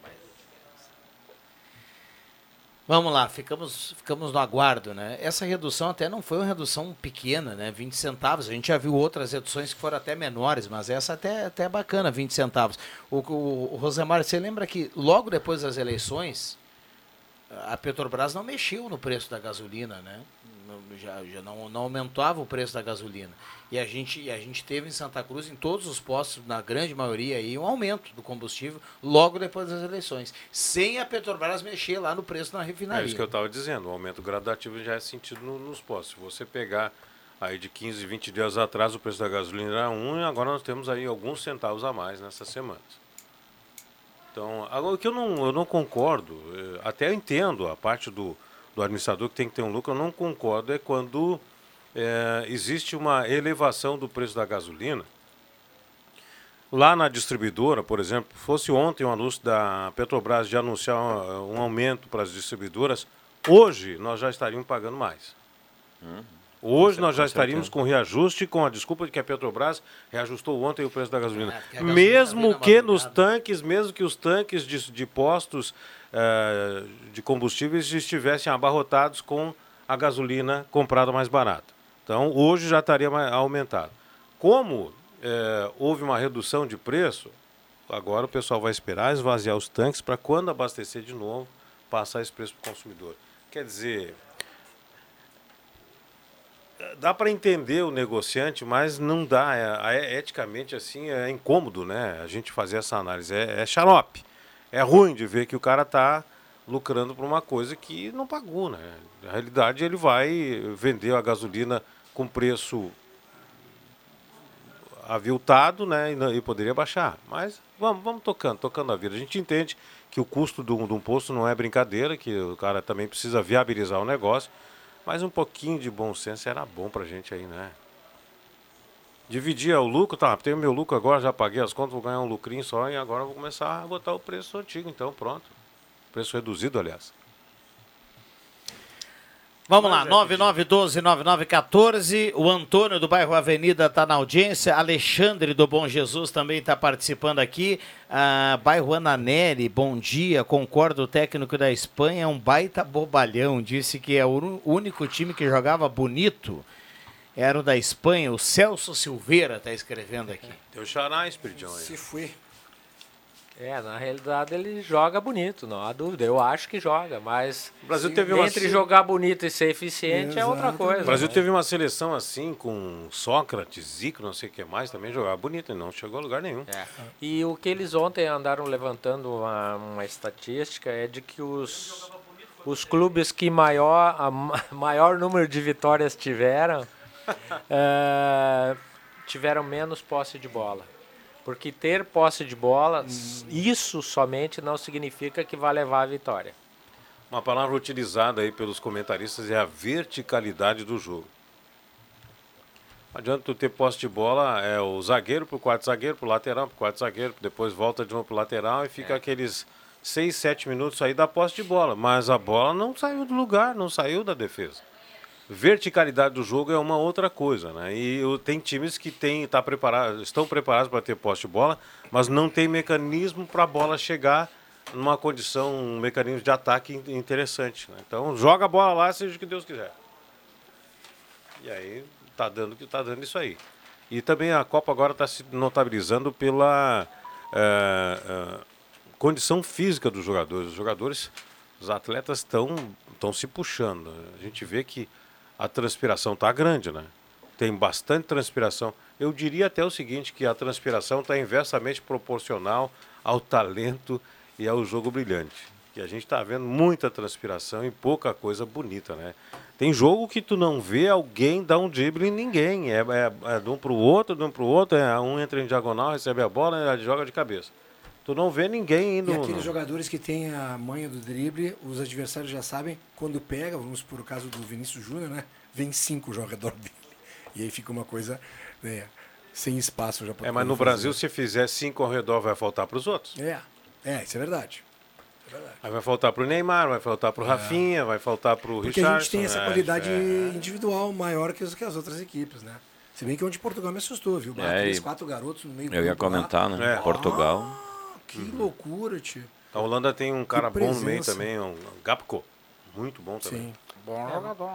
Speaker 1: Vamos lá, ficamos, ficamos no aguardo, né? Essa redução até não foi uma redução pequena, né? 20 centavos. A gente já viu outras reduções que foram até menores, mas essa até, até é bacana, 20 centavos. O, o, o Rosemar, você lembra que logo depois das eleições, a Petrobras não mexeu no preço da gasolina, né? Já, já não, não aumentava o preço da gasolina. E a gente, e a gente teve em Santa Cruz, em todos os postos, na grande maioria, aí, um aumento do combustível logo depois das eleições. Sem a Petrobras mexer lá no preço na refinaria.
Speaker 22: É isso que eu estava dizendo, o aumento gradativo já é sentido no- nos postos. Se você pegar aí de 15, 20 dias atrás, o preço da gasolina era 1 e agora nós temos aí alguns centavos a mais nessas semanas. Então, agora o que eu não, eu não concordo, eh, até entendo a parte do, do administrador que tem que ter um lucro, eu não concordo é quando eh, existe uma elevação do preço da gasolina. Lá na distribuidora, por exemplo, fosse ontem um anúncio da Petrobras de anunciar um, um aumento para as distribuidoras, hoje nós já estaríamos pagando mais. Hoje
Speaker 5: Com
Speaker 22: nós já
Speaker 5: certeza.
Speaker 22: estaríamos com reajuste, com a desculpa de que a Petrobras reajustou ontem o preço da gasolina.
Speaker 1: a gasolina
Speaker 22: mesmo que nos tanques, mesmo que os tanques de, de postos eh, de combustíveis estivessem abarrotados com a gasolina comprada mais barata. Então, hoje já estaria aumentado. Como eh, houve uma redução de preço, agora o pessoal vai esperar esvaziar os tanques para quando abastecer de novo, passar esse preço para o consumidor. Quer dizer, dá para entender o negociante, mas não dá. É, é- eticamente, assim, é incômodo, né? A gente fazer essa análise. É, é xarope. É ruim de ver que o cara está lucrando por uma coisa que não pagou, né? Na realidade, ele vai vender a gasolina com preço aviltado, né? E, e poderia baixar. Mas vamos, vamos tocando, tocando a vida. A gente entende que o custo de um, de um posto não é brincadeira, que o cara também precisa viabilizar o negócio. Mas um pouquinho de bom senso era bom pra gente aí, né? Dividia o lucro, tá? Tenho meu lucro agora, já paguei as contas, vou ganhar um lucrinho só e agora vou começar a botar o preço antigo, então pronto. Preço reduzido, aliás.
Speaker 1: Vamos lá, 9912-9914. O Antônio do bairro Avenida está na audiência. Alexandre do Bom Jesus também está participando aqui. Ah, bairro Ananelli, bom dia. Concordo, o técnico da Espanha é um baita bobalhão. Disse que é o único time que jogava bonito. Era o da Espanha. O Celso Silveira está escrevendo aqui.
Speaker 22: Teu xará, Espiridão aí.
Speaker 3: Se foi.
Speaker 4: É, na realidade ele joga bonito, não há dúvida. Eu acho que joga, mas
Speaker 22: O Brasil teve uma-
Speaker 4: entre jogar bonito e ser eficiente é outra coisa.
Speaker 22: O Brasil
Speaker 4: né?
Speaker 22: teve uma seleção assim, com Sócrates, Zico, não sei o que mais, também jogava bonito e não chegou a lugar nenhum.
Speaker 4: É. E o que eles ontem andaram levantando uma, uma estatística é de que os, os clubes que maior, a ma- maior número de vitórias tiveram eh, tiveram menos posse de bola. Porque ter posse de bola, isso somente não significa que vai levar a vitória.
Speaker 22: Uma palavra utilizada aí pelos comentaristas é a verticalidade do jogo. Não adianta tu ter posse de bola, é o zagueiro pro quarto zagueiro, pro lateral, pro quarto zagueiro, depois volta de novo pro lateral e fica aqueles 6, 7 minutos aí da posse de bola. Mas a bola não saiu do lugar, não saiu da defesa. Verticalidade do jogo é uma outra coisa, né? E tem times que tem, tá preparado, estão preparados para ter posse de bola, mas não tem mecanismo para a bola chegar numa condição, um mecanismo de ataque in- interessante. né? Então joga a bola lá, seja o que Deus quiser. E aí tá dando que tá dando isso aí. E também a Copa agora está se notabilizando pela eh, eh, condição física dos jogadores. Os jogadores, os atletas estão estão se puxando. A gente vê que a transpiração está grande, né? Tem bastante transpiração. Eu diria até o seguinte, que a transpiração está inversamente proporcional ao talento e ao jogo brilhante. Que a gente está vendo muita transpiração e pouca coisa bonita, né? Tem jogo que tu não vê alguém dar um drible em ninguém. É, é, é de um para o outro, de um para o outro. É, um entra em diagonal, recebe a bola e joga de cabeça. Tu não vê ninguém indo...
Speaker 3: E aqueles
Speaker 22: no-
Speaker 3: jogadores que têm a manha do drible, os adversários já sabem, quando pega, vamos por o caso do Vinícius Júnior, né? Vem cinco ao redor dele. E aí fica uma coisa né, sem espaço já
Speaker 22: É, mas no
Speaker 3: poder
Speaker 22: Brasil, se fizer cinco ao redor, vai faltar para os outros.
Speaker 3: fazer. É, é, isso é verdade.
Speaker 22: Aí vai faltar para o Neymar, vai faltar para o Rafinha, vai faltar para o
Speaker 3: É. Porque a gente tem essa
Speaker 22: é,
Speaker 3: qualidade
Speaker 22: é.
Speaker 3: individual maior que as, que as outras equipes, né? Se bem que onde Portugal me assustou, viu?
Speaker 5: É,
Speaker 3: Três, quatro garotos no meio do
Speaker 5: Eu ia
Speaker 3: campo lá.
Speaker 5: comentar, né?
Speaker 22: É.
Speaker 5: Portugal.
Speaker 3: Que loucura, tio.
Speaker 22: A Holanda tem um cara bom no meio também, um Gapco. Muito bom também.
Speaker 3: Sim.
Speaker 4: Bom jogador.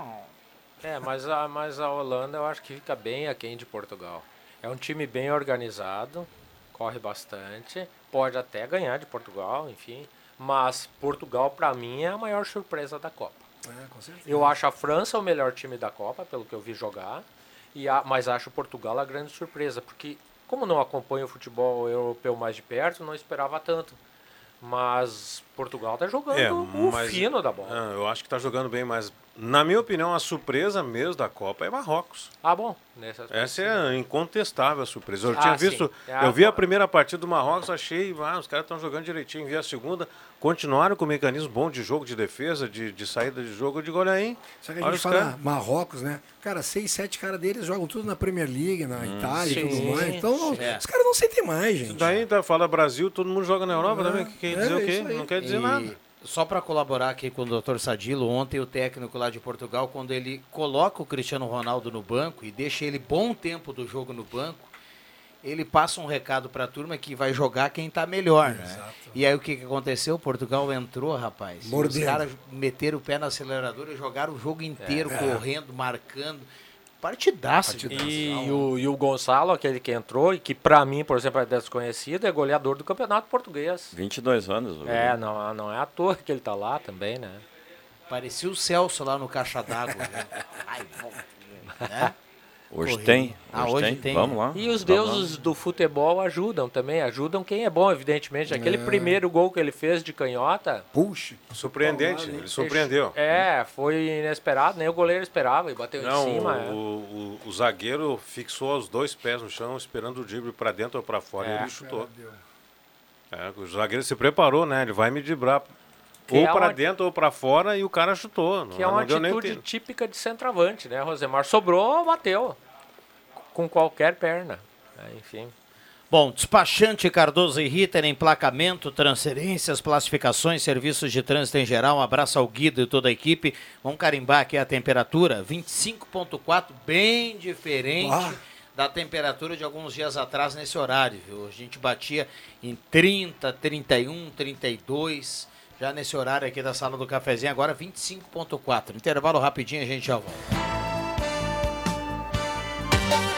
Speaker 4: É, mas a, mas a Holanda eu acho que fica bem aquém de Portugal. É um time bem organizado, corre bastante, pode até ganhar de Portugal, enfim. Mas Portugal, para mim, é a maior surpresa da Copa.
Speaker 3: É, com certeza.
Speaker 4: Eu acho a França o melhor time da Copa, pelo que eu vi jogar, e a, mas acho Portugal a grande surpresa, porque como não acompanho o futebol europeu mais de perto, não esperava tanto. Mas Portugal tá jogando
Speaker 22: É,
Speaker 4: o
Speaker 22: mas-
Speaker 4: fino da bola.
Speaker 22: Ah, eu acho que está jogando bem, mas na minha opinião, a surpresa mesmo da Copa é Marrocos.
Speaker 4: Ah, bom. Aspecto,
Speaker 22: Essa é a incontestável a surpresa. Eu
Speaker 4: Ah,
Speaker 22: tinha visto,
Speaker 4: É,
Speaker 22: eu vi a primeira partida do Marrocos, achei, ah, os caras estão jogando direitinho. Vi a segunda, continuaram com o mecanismo bom de jogo, de defesa, de, de saída de jogo. Eu digo, olha aí.
Speaker 3: Só que a gente fala
Speaker 22: caras.
Speaker 3: Marrocos, né? Cara, seis, sete caras deles jogam tudo na Premier League, na
Speaker 22: Hum.
Speaker 3: Itália e tudo mais. Então,
Speaker 22: sim. É.
Speaker 3: os caras não sentem mais, gente.
Speaker 22: Daí tá, fala Brasil, todo mundo joga na Europa
Speaker 3: É,
Speaker 22: também. Que quer
Speaker 3: é
Speaker 22: dizer o quê? Não quer dizer
Speaker 1: E
Speaker 22: nada.
Speaker 1: Só para colaborar aqui com o Dr. Sadilo, ontem o técnico lá de Portugal, quando ele coloca o Cristiano Ronaldo no banco e deixa ele bom tempo do jogo no banco, ele passa um recado para a turma que vai jogar quem tá melhor, né? E aí o que, que aconteceu? Portugal entrou, rapaz. e Os
Speaker 3: Mordendo.
Speaker 1: caras meteram o pé no acelerador e jogaram o jogo inteiro,
Speaker 4: É.
Speaker 1: correndo, marcando. Partidaço. de
Speaker 4: E o, e o Gonçalo, aquele que entrou, e que pra mim, por exemplo, é desconhecido, é goleador do Campeonato Português.
Speaker 5: 22 anos.
Speaker 4: É, não, não é à toa que ele tá lá também, né?
Speaker 1: Parecia o Celso lá no caixa d'água. né? Ai, bom. Né?
Speaker 5: Hoje tem.
Speaker 1: Ah,
Speaker 5: hoje,
Speaker 1: hoje
Speaker 5: tem.
Speaker 1: tem.
Speaker 5: Vamos lá.
Speaker 4: E os
Speaker 5: lá.
Speaker 4: deuses do futebol ajudam também, ajudam quem é bom, evidentemente. Aquele
Speaker 3: É.
Speaker 4: primeiro gol que ele fez de canhota.
Speaker 3: Puxa.
Speaker 22: Surpreendente, ele surpreendeu.
Speaker 4: É, foi inesperado, nem o goleiro esperava e bateu
Speaker 22: Não,
Speaker 4: em cima.
Speaker 22: o,
Speaker 4: é.
Speaker 22: o- o zagueiro fixou os dois pés no chão, esperando o drible para dentro ou para fora,
Speaker 4: É.
Speaker 22: e ele chutou. É, o zagueiro se preparou, né? Ele vai me driblar
Speaker 4: Que
Speaker 22: ou
Speaker 4: é
Speaker 22: para
Speaker 4: uma-
Speaker 22: dentro ou para fora e o cara chutou.
Speaker 4: Que é uma
Speaker 22: não deu nem
Speaker 4: atitude típica de centroavante, né, Rosemar? Sobrou, bateu. Com qualquer perna. É, enfim.
Speaker 1: Bom, despachante Cardoso e Ritter, emplacamento, transferências, classificações, serviços de trânsito em geral. Um abraço ao Guido e toda a equipe. Vamos carimbar aqui a temperatura: 25,4, bem diferente
Speaker 3: Ah.
Speaker 1: da temperatura de alguns dias atrás nesse horário. Viu? A gente batia em 30, 31, 32. Já nesse horário aqui da sala do cafezinho, agora 25,4. Intervalo rapidinho, a gente já volta.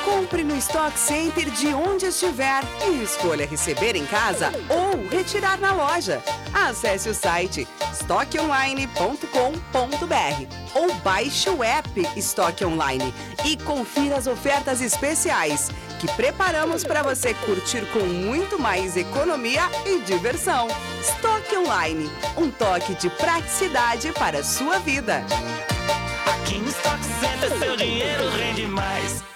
Speaker 21: Compre no Stock Center de onde estiver e escolha receber em casa ou retirar na loja. Acesse o site estoqueonline.com.br ou baixe o app Estoque Online e confira as ofertas especiais que preparamos para você curtir com muito mais economia e diversão. Estoque Online, um toque de praticidade para a sua vida.
Speaker 23: Aqui no Stock Center seu dinheiro rende mais.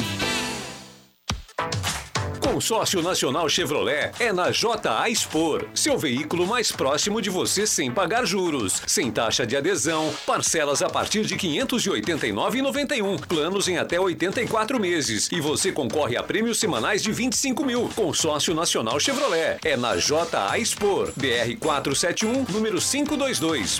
Speaker 17: Consórcio Nacional Chevrolet é na JA Expor, seu veículo mais próximo de você sem pagar juros, sem taxa de adesão, parcelas a partir de R$ 589,91, planos em até 84 meses e você concorre a prêmios semanais de 25 mil. Consórcio Nacional Chevrolet é na JA Expor, BR 471, número 522.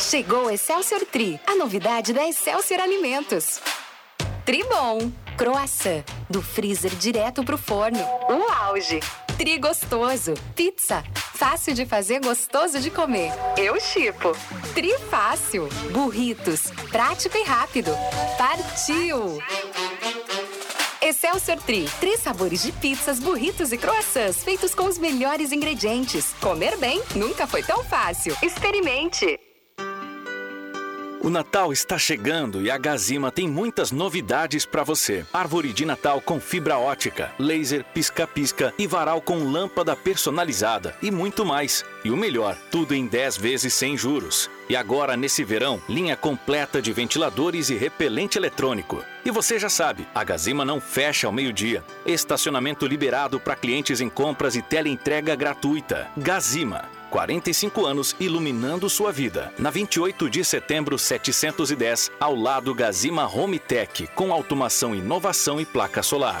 Speaker 24: Chegou Excelsior Tri, a novidade da Excelsior Alimentos. Tribom, croissant, do freezer direto pro forno. O auge. Tri gostoso, pizza, fácil de fazer, gostoso de comer. Eu chipo. Tri fácil, burritos, prático e rápido. Partiu! Excelsior Tri, três sabores de pizzas, burritos e croissants feitos com os melhores ingredientes. Comer bem nunca foi tão fácil. Experimente!
Speaker 25: O Natal está chegando e a Gazima tem muitas novidades para você. Árvore de Natal com fibra ótica, laser, pisca-pisca e varal com lâmpada personalizada e muito mais. E o melhor, tudo em 10 vezes sem juros. E agora, nesse verão, linha completa de ventiladores e repelente eletrônico. E você já sabe, a Gazima não fecha ao meio-dia. Estacionamento liberado para clientes em compras e teleentrega gratuita. Gazima. 45 anos iluminando sua vida. Na 28 de setembro 710, ao lado Gazima Home Tech, com automação, inovação e placa solar.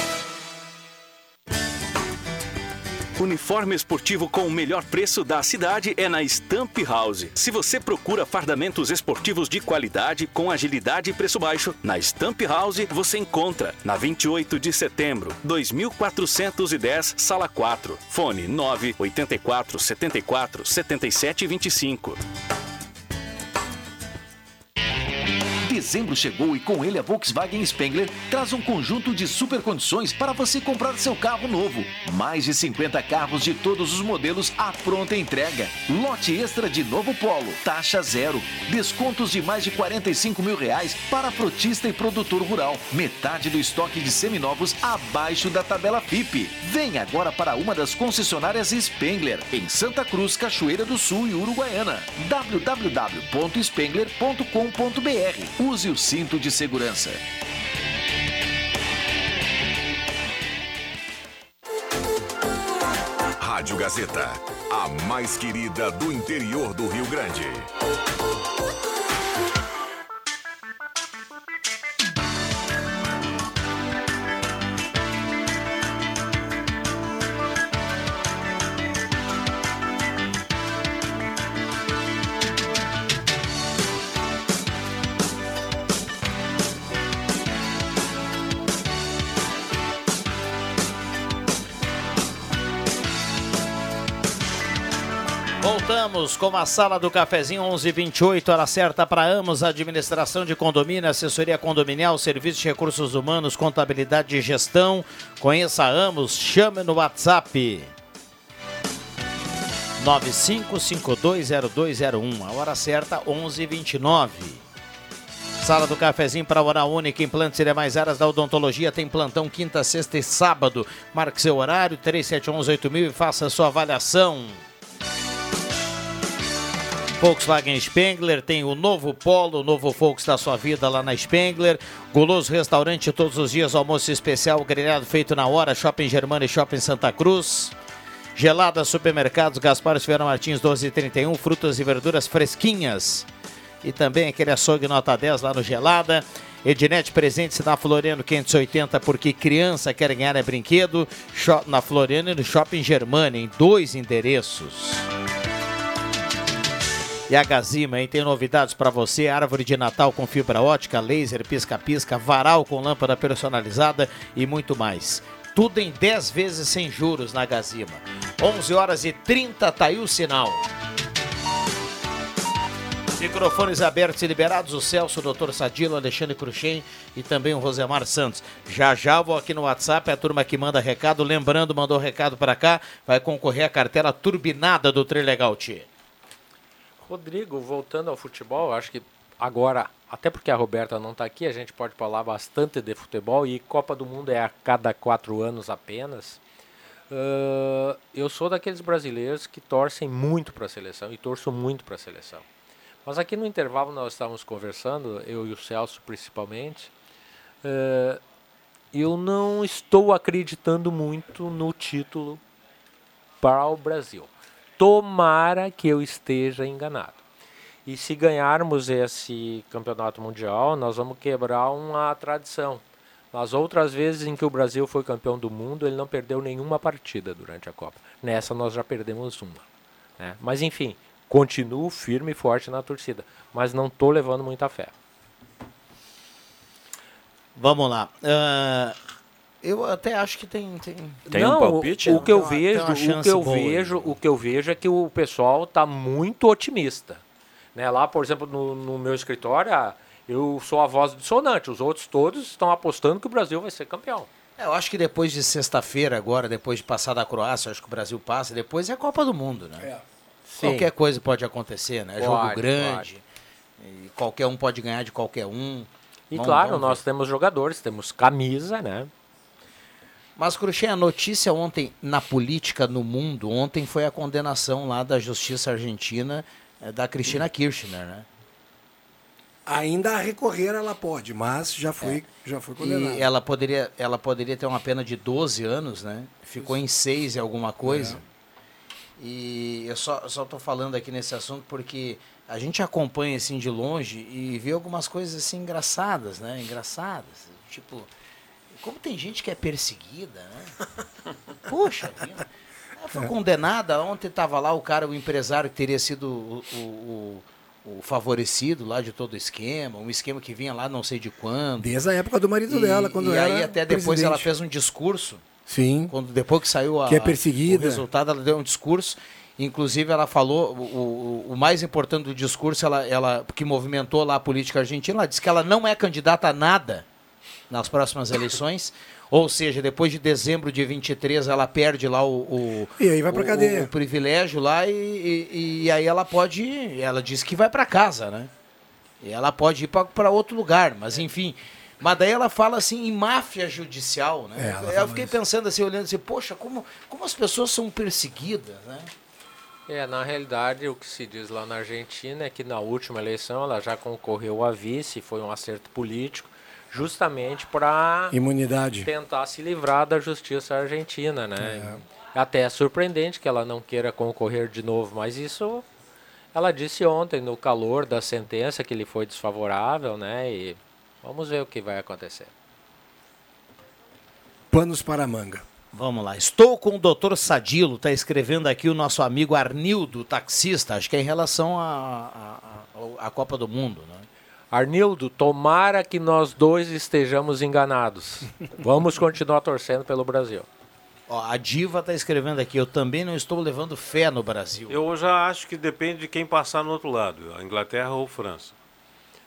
Speaker 25: Uniforme esportivo com o melhor preço da cidade é na Stamp House. Se você procura fardamentos esportivos de qualidade com agilidade e preço baixo, na Stamp House você encontra na 28 de setembro, 2410, sala 4, fone 984 74 77 25.
Speaker 8: Dezembro chegou e com ele a Volkswagen Spengler traz um conjunto de super condições para você comprar seu carro novo. Mais de 50 carros de todos os modelos à pronta entrega. Lote extra de novo Polo, taxa zero. Descontos de mais de 45 mil reais para frotista e produtor rural. Metade do estoque de seminovos abaixo da tabela FIP. Vem agora para uma das concessionárias Spengler, em Santa Cruz, Cachoeira do Sul e Uruguaiana. www.spengler.com.br. Use o cinto de segurança.
Speaker 11: Rádio Gazeta, a mais querida do interior do Rio Grande.
Speaker 1: Voltamos com a sala do cafezinho 1128, hora certa para Amos, administração de condomínio, assessoria condominial, serviço de recursos humanos, contabilidade e gestão. Conheça Amos, chame no WhatsApp. 95520201, a hora certa 1129. Sala do cafezinho para hora única, implantes e demais áreas da odontologia, tem plantão quinta, sexta e sábado. Marque seu horário, 37118000 e faça sua avaliação. Volkswagen Spengler tem o novo Polo, o novo Volks da sua vida lá na Spengler. Goloso Restaurante todos os dias, almoço especial, grelhado feito na hora, Shopping Germana e Shopping Santa Cruz. Gelada Supermercados, Gaspar Silveira Martins 1231, frutas e verduras fresquinhas. E também aquele açougue nota 10 lá no Gelada. Ednet presente na Floriano 580, porque criança quer ganhar é brinquedo. Na Floriano e no Shopping Germana, em dois endereços. E a Gazima, hein? Tem novidades para você: árvore de Natal com fibra ótica, laser, pisca-pisca, varal com lâmpada personalizada e muito mais. Tudo em 10 vezes sem juros na Gazima. 11 horas e 30, tá aí o sinal. Microfones abertos e liberados, o Celso, o Dr. Sadilo, Alexandre Cruxem e também o Rosemar Santos. Já já vou aqui no WhatsApp, a turma que manda recado, lembrando, mandou recado para cá, vai concorrer à cartela turbinada do Trilegal Tia.
Speaker 4: Rodrigo, voltando ao futebol, acho que agora, até porque a Roberta não está aqui, a gente pode falar bastante de futebol e Copa do Mundo é a cada quatro anos apenas. Ah, eu sou daqueles brasileiros que torcem muito para a seleção e torço muito para a seleção. Mas aqui no intervalo nós estávamos conversando, eu e o Celso principalmente. ah, eu não estou acreditando muito no título para o Brasil. Tomara que eu esteja enganado. E se ganharmos esse campeonato mundial, nós vamos quebrar uma tradição. Nas outras vezes em que o Brasil foi campeão do mundo, ele não perdeu nenhuma partida durante a Copa. Nessa nós já perdemos uma. né? Mas enfim, continuo firme e forte na torcida. Mas não estou levando muita fé.
Speaker 1: Vamos lá. Ah, eu até acho que tem. Tem,
Speaker 4: não, o- O, que eu
Speaker 1: Tem tem
Speaker 4: vejo, o que eu
Speaker 1: boa
Speaker 4: vejo, o que eu vejo é que o pessoal está muito otimista. Né? Lá, por exemplo, no, no meu escritório, ah, eu sou a voz dissonante. Os outros todos estão apostando que o Brasil vai ser campeão.
Speaker 1: É, eu acho que depois de sexta-feira, agora, depois de passar da Croácia, acho que o Brasil passa, depois é a Copa do Mundo, né?
Speaker 4: Sim.
Speaker 1: Qualquer coisa pode acontecer, né? É Jogo
Speaker 4: Pode,
Speaker 1: grande. E qualquer um pode ganhar de qualquer um.
Speaker 4: E
Speaker 1: Vamos-
Speaker 4: claro,
Speaker 1: vamos
Speaker 4: nós temos jogadores, temos camisa, né?
Speaker 1: Mas, Cruxem, a notícia ontem na política no mundo, ontem foi a condenação lá da justiça argentina eh, da Cristina Kirchner, né?
Speaker 3: Ainda a recorrer ela pode, mas já foi, já foi condenada.
Speaker 1: E ela poderia, ela poderia ter uma pena de 12 anos, né? Ficou em 6 e alguma coisa. E eu só, só tô falando aqui nesse assunto porque a gente acompanha assim de longe e vê algumas coisas assim engraçadas, né? Engraçadas. Tipo, como tem gente que é perseguida, né? Poxa vida. Ela foi
Speaker 3: É.
Speaker 1: condenada, ontem estava lá o cara, o empresário que teria sido o, o- o- o favorecido lá de todo o esquema, um esquema que vinha lá não sei de quando.
Speaker 3: Desde a época do marido dela, quando
Speaker 1: e
Speaker 3: era
Speaker 1: aí até depois ela fez um discurso.
Speaker 3: Sim.
Speaker 1: Quando depois que saiu a,
Speaker 3: Que é perseguida.
Speaker 1: o resultado, ela deu um discurso. Inclusive, ela falou, o, o, o mais importante do discurso, ela, ela, que movimentou lá a política argentina, ela disse que ela não é candidata a nada nas próximas eleições. Ou seja, depois de dezembro de 23, ela perde lá o, o,
Speaker 3: E aí vai pra
Speaker 1: o-
Speaker 3: cadeia.
Speaker 1: o privilégio lá e, e, e aí ela pode. Ela disse que vai para casa, né? E ela pode ir para outro lugar, mas enfim. Mas daí ela fala assim em máfia judicial,
Speaker 3: É,
Speaker 1: né?
Speaker 3: ela
Speaker 1: eu fiquei
Speaker 3: isso.
Speaker 1: pensando assim, olhando assim, poxa, como, como as pessoas são perseguidas, né?
Speaker 4: É, na realidade, o que se diz lá na Argentina é que na última eleição ela já concorreu a vice, foi um acerto político, justamente para
Speaker 3: Imunidade.
Speaker 4: tentar se livrar da justiça argentina, né?
Speaker 3: É.
Speaker 4: Até é surpreendente que ela não queira concorrer de novo, mas isso ela disse ontem no calor da sentença que lhe foi desfavorável, né? E vamos ver o que vai acontecer.
Speaker 3: Panos para a manga.
Speaker 1: Vamos lá. Estou com o doutor Sadilo, está escrevendo aqui o nosso amigo Arnildo, taxista, acho que é em relação à à- à Copa do Mundo, né?
Speaker 4: Arnildo, tomara que nós dois estejamos enganados. Vamos continuar torcendo pelo Brasil.
Speaker 1: Ó, a Diva está escrevendo aqui, eu também não estou levando fé no Brasil.
Speaker 22: Eu já acho que depende de quem passar no outro lado, a Inglaterra ou França.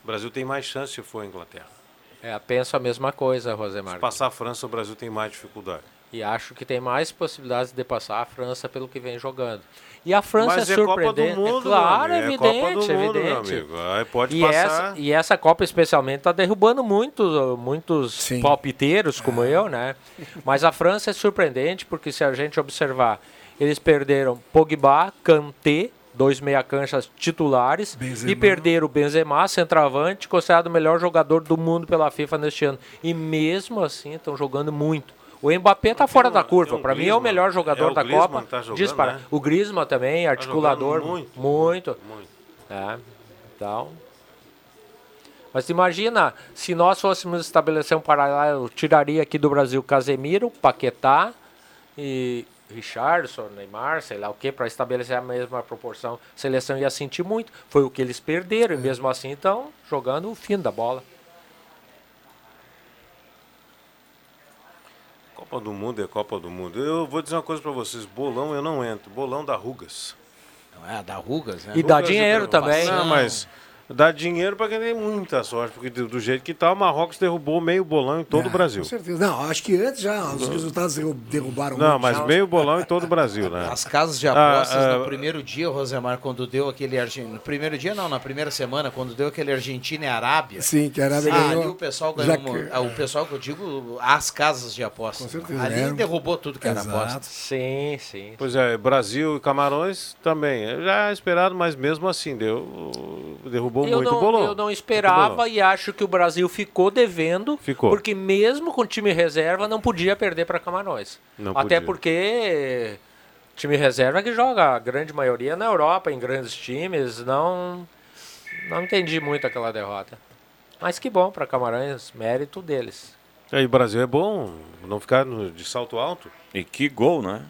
Speaker 22: O Brasil tem mais chance se for a Inglaterra.
Speaker 4: É, penso a mesma coisa, Rosemar.
Speaker 22: Se passar a França, o Brasil tem mais dificuldade.
Speaker 4: E acho que tem mais possibilidades de passar a França pelo que vem jogando. E a França
Speaker 22: Mas
Speaker 4: é
Speaker 22: é Copa do
Speaker 4: surpreendente.
Speaker 22: Mundo,
Speaker 4: é claro,
Speaker 22: é
Speaker 4: evidente,
Speaker 22: Copa do Mundo, meu
Speaker 4: evidente.
Speaker 22: Aí pode
Speaker 4: e
Speaker 22: passar.
Speaker 4: Essa, e essa Copa especialmente está derrubando muitos, muitos palpiteiros como eu, né? Mas a França é surpreendente porque se a gente observar, eles perderam Pogba, Kanté, dois meia-canchas titulares
Speaker 3: Benzema.
Speaker 4: e perderam o Benzema, centroavante, considerado o melhor jogador do mundo pela FIFA neste ano. E mesmo assim estão jogando muito. O Mbappé está fora da curva.
Speaker 22: um
Speaker 4: Para mim é o melhor jogador
Speaker 22: É, o
Speaker 4: da
Speaker 22: Griezmann
Speaker 4: Copa.
Speaker 22: tá jogando,
Speaker 4: Dispara.
Speaker 22: né?
Speaker 4: O Griezmann também, articulador.
Speaker 22: jogando muito.
Speaker 4: muito. É, então. Mas imagina, se nós fôssemos estabelecer um paralelo, tiraria aqui do Brasil Casemiro, Paquetá e Richardson, Neymar, sei lá o que, para estabelecer a mesma proporção. A seleção ia sentir muito. Foi o que eles perderam, e mesmo assim estão jogando o fim da bola.
Speaker 22: Copa do Mundo é Copa do Mundo. Eu vou dizer uma coisa pra vocês: bolão eu não entro. Bolão dá rugas.
Speaker 1: Não é? Dá rugas, né?
Speaker 4: E dá
Speaker 22: Rugas de
Speaker 4: dinheiro também.
Speaker 22: Não, mas dá dinheiro pra quem tem muita sorte. Porque do, jeito que tá, o Marrocos derrubou meio bolão em todo o Brasil.
Speaker 3: Com certeza. Não, acho que antes já os resultados derru- derrubaram
Speaker 22: Não, mas
Speaker 3: já.
Speaker 22: meio bolão em todo o Brasil, né?
Speaker 1: As casas de apostas
Speaker 22: Ah, ah,
Speaker 1: no primeiro dia, Rosemar, quando deu aquele Argentina. No primeiro dia, não, na primeira semana, quando deu aquele Argentina e Arábia.
Speaker 3: Sim, que a Arábia
Speaker 1: ah,
Speaker 3: ganhou.
Speaker 1: ali o pessoal ganhou. uma- ah, o pessoal que eu digo, as casas de apostas.
Speaker 3: Com certeza,
Speaker 1: ali
Speaker 3: é.
Speaker 1: derrubou tudo que era
Speaker 3: Exato.
Speaker 1: aposta.
Speaker 4: Sim, sim.
Speaker 22: Pois é, Brasil e Camarões também. Eu Já esperado, mas mesmo assim, deu, derrubou
Speaker 4: Eu
Speaker 22: muito
Speaker 4: não,
Speaker 22: bolão.
Speaker 4: eu não esperava e acho que o Brasil ficou devendo,
Speaker 22: Ficou.
Speaker 4: porque mesmo com time reserva não podia perder para Camarões.
Speaker 22: Não
Speaker 4: Até
Speaker 22: podia.
Speaker 4: porque time reserva que joga a grande maioria na Europa, em grandes times, não não entendi muito aquela derrota. Mas que bom para Camarões, mérito deles.
Speaker 22: Aí, o Brasil é bom não ficar no- de salto alto.
Speaker 5: E que gol, né?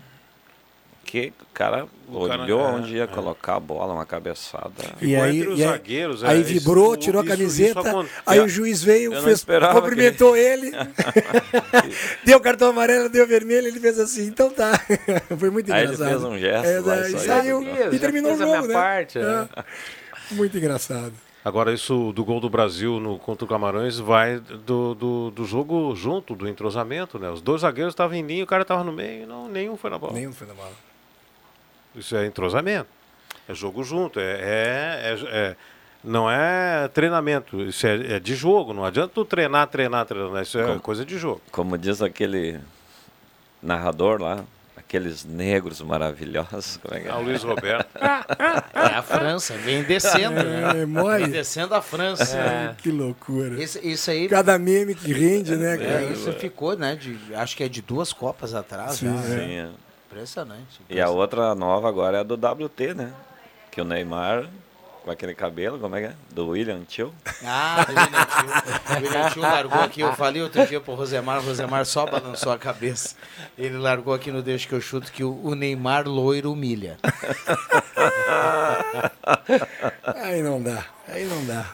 Speaker 5: Que o cara
Speaker 22: O cara-
Speaker 5: olhou
Speaker 22: é,
Speaker 5: onde ia
Speaker 22: é.
Speaker 5: colocar a bola, uma cabeçada.
Speaker 3: E aí,
Speaker 22: entre os
Speaker 3: e aí,
Speaker 22: zagueiros, é,
Speaker 3: aí
Speaker 22: isso-
Speaker 3: vibrou, tirou a
Speaker 22: isso-
Speaker 3: camiseta,
Speaker 22: isso acon-
Speaker 3: aí
Speaker 22: É.
Speaker 3: o juiz veio, fez, cumprimentou
Speaker 5: que
Speaker 3: ele, deu cartão amarelo, deu vermelho, ele fez assim, então tá. Foi muito
Speaker 5: Aí ele
Speaker 3: engraçado.
Speaker 5: fez um gesto
Speaker 3: É,
Speaker 5: lá e saiu.
Speaker 4: Fiz,
Speaker 3: e terminou o jogo, né?
Speaker 4: parte, né?
Speaker 3: É. Muito engraçado.
Speaker 22: Agora, isso do gol do Brasil no, contra o Camarões vai do, do, do jogo junto, do entrosamento, né? Os dois zagueiros estavam em linha, o cara estava no meio, não, nenhum foi na bola.
Speaker 3: Nenhum foi na bola.
Speaker 22: Isso é entrosamento. É jogo junto. É, é, é- é- não é treinamento. Isso é, é de jogo. Não adianta tu treinar, treinar, treinar. Isso é
Speaker 5: Como-
Speaker 22: coisa de jogo.
Speaker 5: Como diz aquele narrador lá, aqueles negros maravilhosos. Como é que é?
Speaker 22: Ah, o Luiz Roberto.
Speaker 1: É a França, vem descendo, né?
Speaker 3: É, mole.
Speaker 1: Vem descendo a França.
Speaker 3: Ai, Que loucura.
Speaker 1: Isso, isso aí.
Speaker 3: Cada meme que rende, né, cara?
Speaker 1: É, isso ficou, né? De, acho que é de duas Copas atrás.
Speaker 3: Sim,
Speaker 1: já, né?
Speaker 5: Sim, é.
Speaker 1: Impressionante.
Speaker 5: E a outra nova agora é a do WT, né? Que o Neymar, com aquele cabelo, como é que é? Do William Tio.
Speaker 1: Ah, do William Tio. O William Tio largou aqui. Eu falei outro dia pro Rosemar, o Rosemar só balançou a cabeça. Ele largou aqui no Deixa que eu chuto que o, Neymar loiro humilha.
Speaker 3: Aí não dá, aí não dá.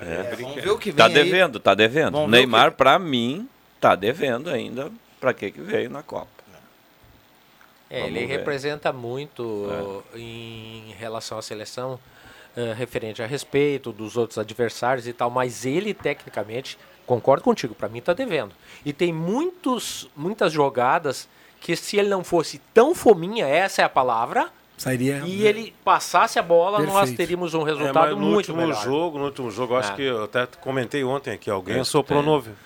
Speaker 5: É.
Speaker 1: vamos ver o que vem
Speaker 5: Tá
Speaker 1: aí.
Speaker 5: devendo, tá devendo.
Speaker 1: Vamos
Speaker 5: Neymar, pra mim, tá devendo ainda pra que que veio na Copa.
Speaker 4: É,
Speaker 5: Vamos
Speaker 4: ele
Speaker 5: ver.
Speaker 4: representa muito em relação à seleção, eh, referente a respeito dos outros adversários e tal, mas ele, tecnicamente, concordo contigo, para mim tá devendo. E tem muitos, muitas jogadas que se ele não fosse tão fominha, essa é a palavra,
Speaker 3: Sairia.
Speaker 4: e ele passasse a bola, nós
Speaker 3: Perfeito.
Speaker 4: teríamos um
Speaker 22: É,
Speaker 4: resultado
Speaker 22: mas no
Speaker 4: muito
Speaker 22: último
Speaker 4: melhor.
Speaker 22: jogo, no último jogo, acho
Speaker 4: É.
Speaker 22: que eu até comentei ontem aqui, alguém
Speaker 5: É,
Speaker 22: assoprou
Speaker 5: tem.
Speaker 22: no ouvido.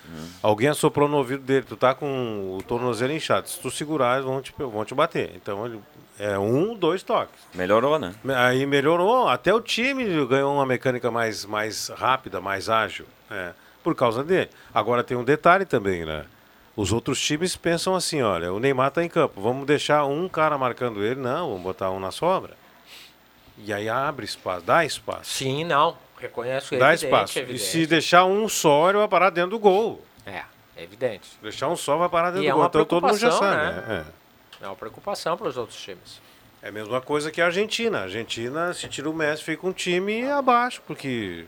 Speaker 22: Alguém assoprou no ouvido dele, tu tá com o tornozelo inchado. Se tu segurar, eles vão te, vão te bater. Então ele é um, dois toques.
Speaker 5: Melhorou, né?
Speaker 22: Aí melhorou, até o time ganhou uma mecânica mais, mais rápida, mais ágil, é, por causa dele. Agora tem um detalhe também, né? Os outros times pensam assim, olha, o Neymar tá em campo, vamos deixar um cara marcando ele, não, vamos botar um na sobra. E aí abre espaço, dá espaço.
Speaker 4: Sim, não, reconheço
Speaker 22: Dá
Speaker 4: evidente,
Speaker 22: espaço.
Speaker 4: evidente.
Speaker 22: E se deixar um só, ele vai parar dentro do gol.
Speaker 4: É, é evidente.
Speaker 22: Deixar um só vai parar dentro
Speaker 4: E
Speaker 22: do
Speaker 4: é
Speaker 22: gol. Então todo mundo já sabe.
Speaker 4: né?
Speaker 22: né? É.
Speaker 4: É uma preocupação para os outros times.
Speaker 22: É a mesma coisa que a Argentina. A Argentina, se tira o Messi, fica um time abaixo, porque.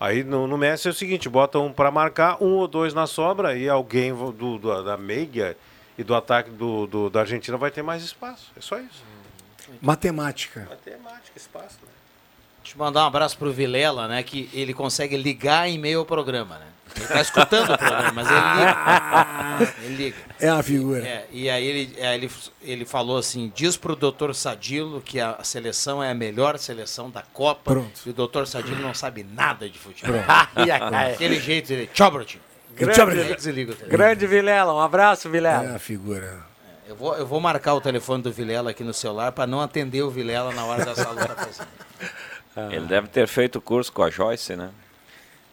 Speaker 22: Aí no, no Messi é o seguinte: bota um para marcar, um ou dois na sobra, e alguém do, do- da meia e do ataque do, do- da Argentina vai ter mais espaço. É só isso.
Speaker 3: Matemática.
Speaker 22: Matemática, espaço. Né?
Speaker 1: Deixa eu mandar um abraço pro Vilela, né? Que ele consegue ligar em meio ao programa, né? Ele tá escutando o programa, mas ele liga. Ele liga.
Speaker 3: É uma figura.
Speaker 1: É, e aí ele, aí ele, ele falou assim: diz pro doutor Sadilo que a seleção é a melhor seleção da Copa.
Speaker 3: Pronto.
Speaker 1: E o doutor Sadilo não sabe nada de futebol.
Speaker 3: Pronto.
Speaker 1: Ai. Aquele jeito, ele. Tchau, Brotinho.
Speaker 4: Grande.
Speaker 1: Desliga.
Speaker 4: Grande Vilela, um abraço, Vilela.
Speaker 3: É uma figura.
Speaker 1: Eu vou, eu vou marcar o telefone do Vilela aqui no celular para não atender o Vilela na hora da sala da fazenda.
Speaker 5: Ele deve ter feito o curso com a Joyce, né?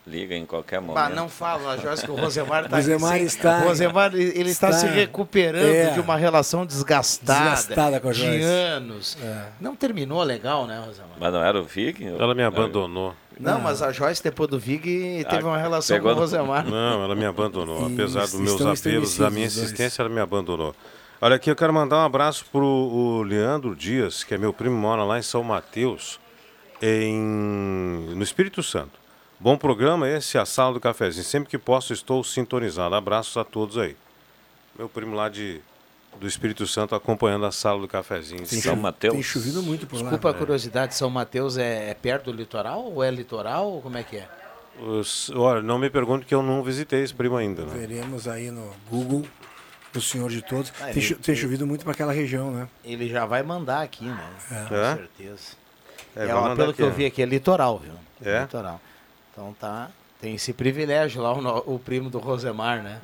Speaker 5: Liga em qualquer momento.
Speaker 1: Bah, não fala, Jorge, que o Rosemar está
Speaker 3: Rosemar está-
Speaker 1: O Rosemar ele está,
Speaker 3: está-
Speaker 1: se recuperando
Speaker 3: é.
Speaker 1: de uma relação desgastada,
Speaker 3: Desgastada com a
Speaker 1: de
Speaker 3: Joyce.
Speaker 1: anos.
Speaker 3: É.
Speaker 1: Não terminou legal, né, Rosemar?
Speaker 5: Mas não era o Vig?
Speaker 22: Ela me abandonou.
Speaker 1: Não, mas a Joyce, depois do Vig, teve
Speaker 5: Ah,
Speaker 1: uma relação
Speaker 5: pegou
Speaker 1: com o Rosemar.
Speaker 22: Não, ela me abandonou.
Speaker 3: E
Speaker 22: Apesar dos meus apelos, da minha insistência, ela me abandonou. Olha aqui, eu quero mandar um abraço pro o Leandro Dias, que é meu primo, mora lá em São Mateus, em, no Espírito Santo. Bom programa esse, a sala do cafezinho. Sempre que posso, estou sintonizado. Abraços a todos aí. Meu primo lá de, do Espírito Santo acompanhando a sala do cafezinho.
Speaker 3: Tem,
Speaker 5: São Mateus.
Speaker 3: tem chovido muito por lá.
Speaker 1: Desculpa a curiosidade, São Mateus é, é perto do litoral ou é litoral ou como é que é?
Speaker 22: Os- olha, não me pergunte que eu não visitei esse primo ainda. Né?
Speaker 3: Veremos aí no Google o senhor de todos.
Speaker 1: Ah,
Speaker 3: tem,
Speaker 1: ele-
Speaker 3: tem chovido muito para aquela região, né?
Speaker 1: Ele já vai mandar aqui, né? Com
Speaker 22: É?
Speaker 1: certeza.
Speaker 22: É,
Speaker 1: É, ó, pelo
Speaker 22: aqui,
Speaker 1: que eu vi aqui, é litoral, viu?
Speaker 22: É?
Speaker 1: Litoral. Então tá. Tem esse privilégio lá, o, o primo do Rosemar, né?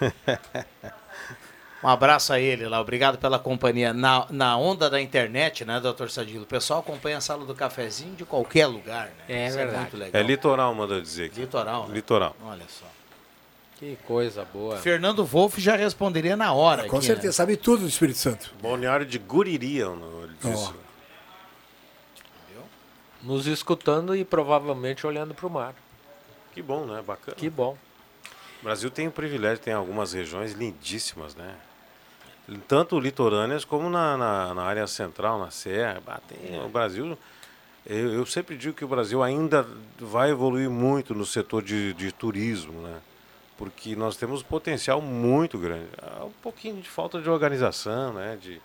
Speaker 1: Um abraço a ele lá, obrigado pela companhia. Na, na onda da internet, né, doutor Sadilo? O pessoal acompanha a sala do cafezinho de qualquer lugar, né?
Speaker 4: É
Speaker 1: Isso
Speaker 4: verdade.
Speaker 1: É muito legal.
Speaker 22: É litoral, manda dizer aqui.
Speaker 1: Litoral. né?
Speaker 22: Litoral.
Speaker 1: Olha só.
Speaker 4: Que coisa boa.
Speaker 1: Fernando Wolff já responderia na hora.
Speaker 3: Com
Speaker 1: aqui,
Speaker 3: certeza,
Speaker 1: né?
Speaker 3: sabe tudo do Espírito Santo.
Speaker 22: Balneário de Guriria, ele disse.
Speaker 4: Nos escutando e provavelmente olhando para o mar.
Speaker 22: Que bom, né? Bacana.
Speaker 4: Que bom.
Speaker 22: O Brasil tem o privilégio, tem algumas regiões lindíssimas, né? Tanto litorâneas como na, na, na área central, na Serra. Tem- o Brasil. Eu, eu sempre digo que o Brasil ainda vai evoluir muito no setor de, de turismo, né? Porque nós temos um potencial muito grande. Há um pouquinho de falta de organização, né? De,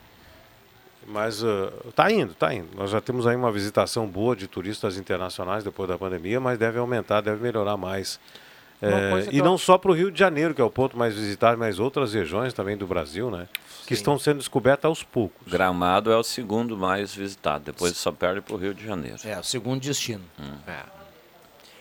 Speaker 22: mas está indo, está indo. Nós já temos aí uma visitação boa de turistas internacionais depois da pandemia, mas deve aumentar, deve melhorar mais. É, e
Speaker 4: eu-
Speaker 22: não só para o Rio de Janeiro, que é o ponto mais visitado, mas outras regiões também do Brasil, né? Que estão sendo descobertas aos poucos.
Speaker 5: Gramado é o segundo mais visitado, depois só perde para o Rio de Janeiro.
Speaker 1: É, o segundo destino.
Speaker 4: É.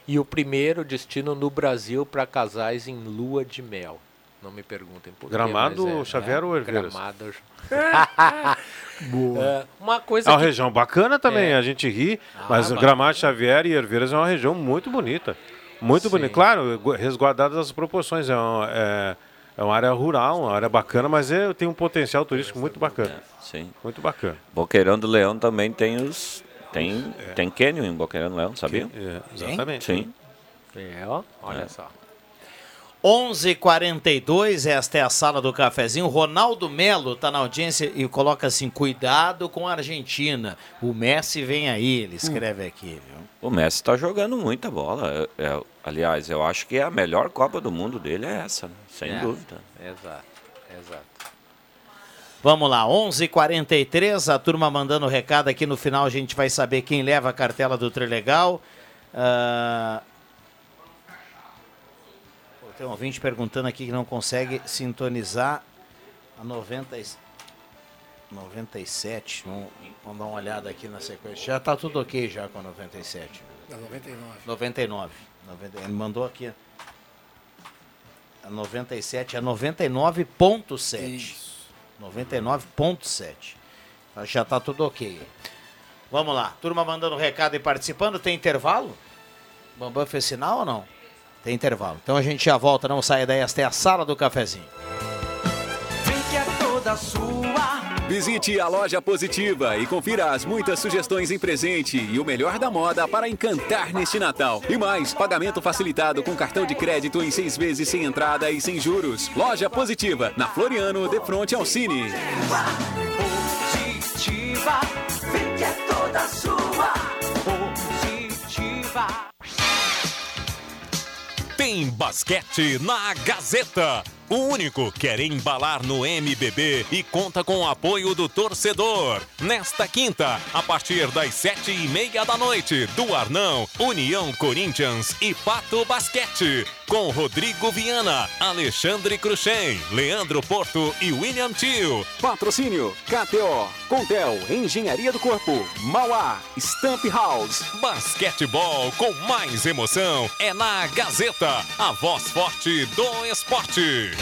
Speaker 4: E o primeiro destino no Brasil para casais em lua de mel. Não me perguntem por quê,
Speaker 22: Gramado,
Speaker 4: mas é,
Speaker 22: Xavier
Speaker 4: é,
Speaker 22: ou Herveiras?
Speaker 4: Gramado.
Speaker 3: Boa.
Speaker 4: É, uma
Speaker 22: É
Speaker 4: coisa
Speaker 22: uma
Speaker 4: que
Speaker 22: região bacana também,
Speaker 4: É.
Speaker 22: a gente ri,
Speaker 4: Ah,
Speaker 22: mas
Speaker 4: bacana.
Speaker 22: Gramado Xavier e Herveiras é uma região muito bonita. Muito
Speaker 4: Sim.
Speaker 22: bonita. Claro, gu- resguardadas as proporções. É uma, é, é uma área rural, uma área bacana, mas é, tem um potencial turístico muito bacana.
Speaker 5: Sim.
Speaker 22: Muito bacana.
Speaker 5: Boqueirão do Leão também tem os. Tem, tem canyon em Boqueirão do Leão, sabia?
Speaker 22: É, exatamente.
Speaker 5: Sim.
Speaker 4: É, ó, olha
Speaker 5: É.
Speaker 4: só.
Speaker 1: 11:42 esta é a sala do cafezinho. Ronaldo Melo está na audiência e coloca assim: cuidado com a Argentina. O Messi vem aí, ele escreve aqui, viu?
Speaker 5: O Messi está jogando muita bola. É- é- aliás, eu acho que a melhor Copa do Mundo dele é essa, né? sem
Speaker 4: É.
Speaker 5: dúvida.
Speaker 4: Exato, exato.
Speaker 1: Vamos lá, 11:43 a turma mandando recado aqui no final, a gente vai saber quem leva a cartela do Trilegal. Pô, Tem um ouvinte perguntando aqui que não consegue sintonizar a 90, e- 97. Vamos, vamos dar uma olhada aqui na sequência. Já tá tudo ok já com a 97.
Speaker 3: Da 99.
Speaker 1: 99. 90, ele mandou aqui. A 97 é 99.7. 99.7. Então Já tá tudo ok. Vamos lá. Turma mandando recado e participando. Tem intervalo? Bambam fez sinal ou não? Tem intervalo. Então a gente já volta. Não saia daí. Esta é a sala do cafezinho.
Speaker 26: Vem que é toda sua.
Speaker 25: Visite a loja Positiva e confira as muitas sugestões em presente e o melhor da moda para encantar neste Natal. E mais, pagamento facilitado com cartão de crédito em seis vezes sem entrada e sem juros. Loja Positiva, na Floriano, de frente ao Cine.
Speaker 26: Positiva. Vem que é toda sua.
Speaker 27: Tem basquete na Gazeta. O único quer embalar no MBB e conta com o apoio do torcedor. Nesta quinta, a partir das sete e meia da noite, do Arnão, União Corinthians e Pato Basquete. Com Rodrigo Viana, Alexandre Cruxem, Leandro Porto e William Tio.
Speaker 25: Patrocínio KTO, Contel, Engenharia do Corpo, Mauá, Stamp House.
Speaker 27: Basquetebol com mais emoção é na Gazeta, a voz forte do esporte.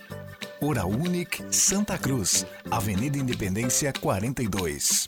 Speaker 16: Hora Unic Santa Cruz, Avenida Independência 42.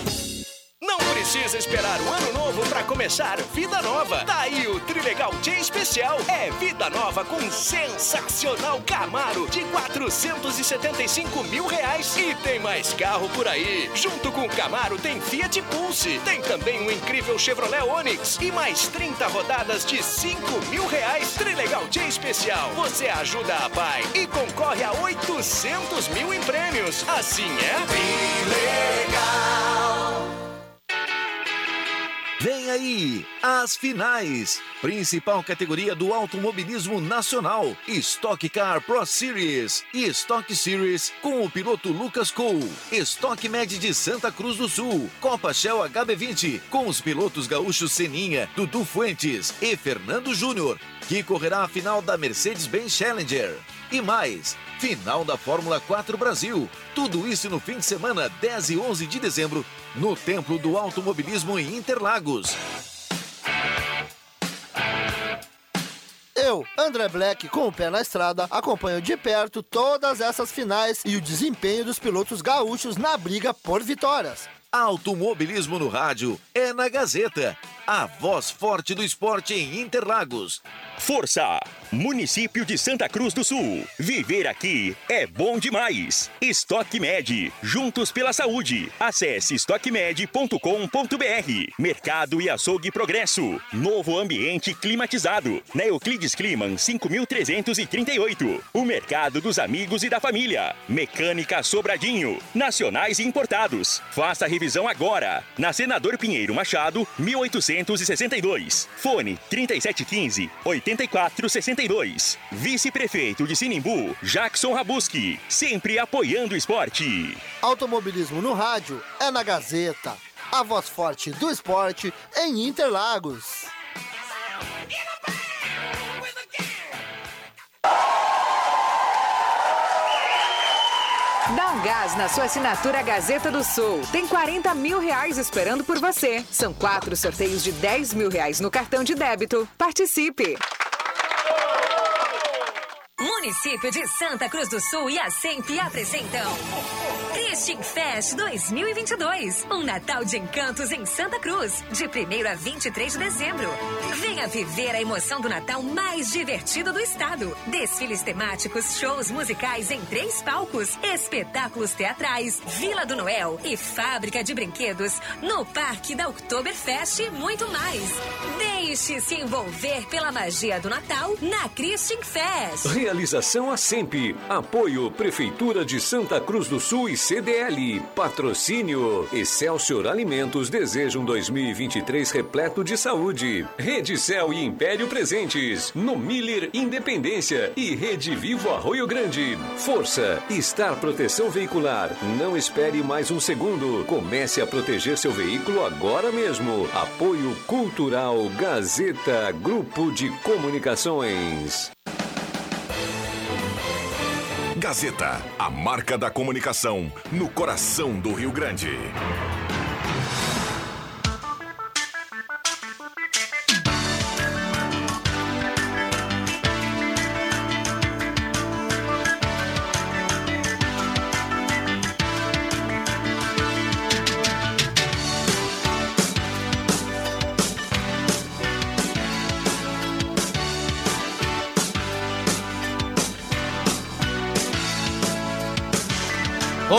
Speaker 28: Não precisa esperar o ano novo para começar vida nova. Tá aí o Trilegal Dia Especial. É vida nova com sensacional Camaro de 475 mil reais. E tem mais carro por aí. Junto com o Camaro tem Fiat Pulse. Tem também um incrível Chevrolet Onix. E mais 30 rodadas de 5 mil reais. Trilegal Dia Especial. Você ajuda a pai e concorre a 800 mil em prêmios. Assim é? Trilegal.
Speaker 8: Vem aí, as finais. Principal categoria do automobilismo nacional. Stock Car Pro Series e Stock Series com o piloto Lucas Cole. Stock Med de Santa Cruz do Sul. Copa Shell HB20 com os pilotos gaúchos Seninha, Dudu Fuentes e Fernando Júnior, que correrá a final da Mercedes-Benz Challenger. E mais, final da Fórmula 4 Brasil. Tudo isso no fim de semana 10 e 11 de dezembro no Templo do Automobilismo em Interlagos.
Speaker 29: Eu, André Black, com o pé na estrada, acompanho de perto todas essas finais e o desempenho dos pilotos gaúchos na briga por vitórias.
Speaker 8: Automobilismo no rádio é na Gazeta, a voz forte do esporte em Interlagos.
Speaker 7: Força! Município de Santa Cruz do Sul. Viver aqui é bom demais. Estoque Med. Juntos pela saúde. Acesse estoquemed.com.br. Mercado e açougue Progresso. Novo ambiente climatizado. Na Euclides Climan 5338. O mercado dos amigos e da família. Mecânica Sobradinho. Nacionais e importados. Faça a revisão agora. Na Senador Pinheiro Machado, 1862. Fone 3715 8462. Vice-prefeito de Sinimbu, Jackson Rabuski. Sempre apoiando o esporte.
Speaker 29: Automobilismo no rádio é na Gazeta, a voz forte do esporte em Interlagos.
Speaker 30: Dá um gás na sua assinatura Gazeta do Sul. Tem 40 mil reais esperando por você. São quatro sorteios de 10 mil reais no cartão de débito. Participe!
Speaker 19: Município de Santa Cruz do Sul e a SEMP apresentam Christian Fest 2022. Um Natal de encantos em Santa Cruz, de 1 a 23 de dezembro. Venha viver a emoção do Natal mais divertido do estado. Desfiles temáticos, shows musicais em três palcos, espetáculos teatrais, Vila do Noel e fábrica de brinquedos no Parque da Oktoberfest e muito mais. Deixe-se envolver pela magia do Natal na Christian Fest.
Speaker 17: Realização a sempre. Apoio Prefeitura de Santa Cruz do Sul e CDL. Patrocínio Excelsior Alimentos desejam 2023 repleto de saúde. Rede Cel e Império presentes. No Miller Independência e Rede Vivo Arroio Grande. Força, Estar Proteção Veicular. Não espere mais um segundo. Comece a proteger seu veículo agora mesmo. Apoio Cultural Gazeta Grupo de Comunicações.
Speaker 11: Gazeta, a marca da comunicação no coração do Rio Grande.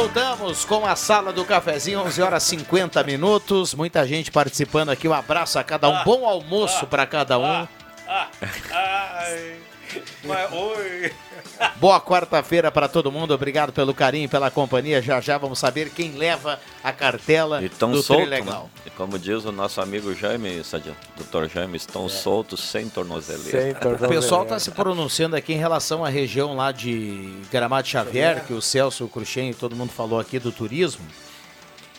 Speaker 1: Voltamos com a sala do cafezinho, 11 horas 50 minutos. Muita gente participando aqui. Um abraço a cada um. Bom almoço para cada um.
Speaker 22: Mas, oi.
Speaker 1: Boa quarta-feira para todo mundo. Obrigado pelo carinho, pela companhia. Já já vamos saber quem leva a cartela
Speaker 5: E tão
Speaker 1: do
Speaker 5: solto,
Speaker 1: Trilegal.
Speaker 5: né? E como diz o nosso amigo Jaime, Dr. Jaime, estão soltos sem tornozeleira.
Speaker 1: O pessoal está se pronunciando aqui em relação à região lá de Gramado Xavier, que o Celso, o Cruxem e todo mundo falou aqui do turismo.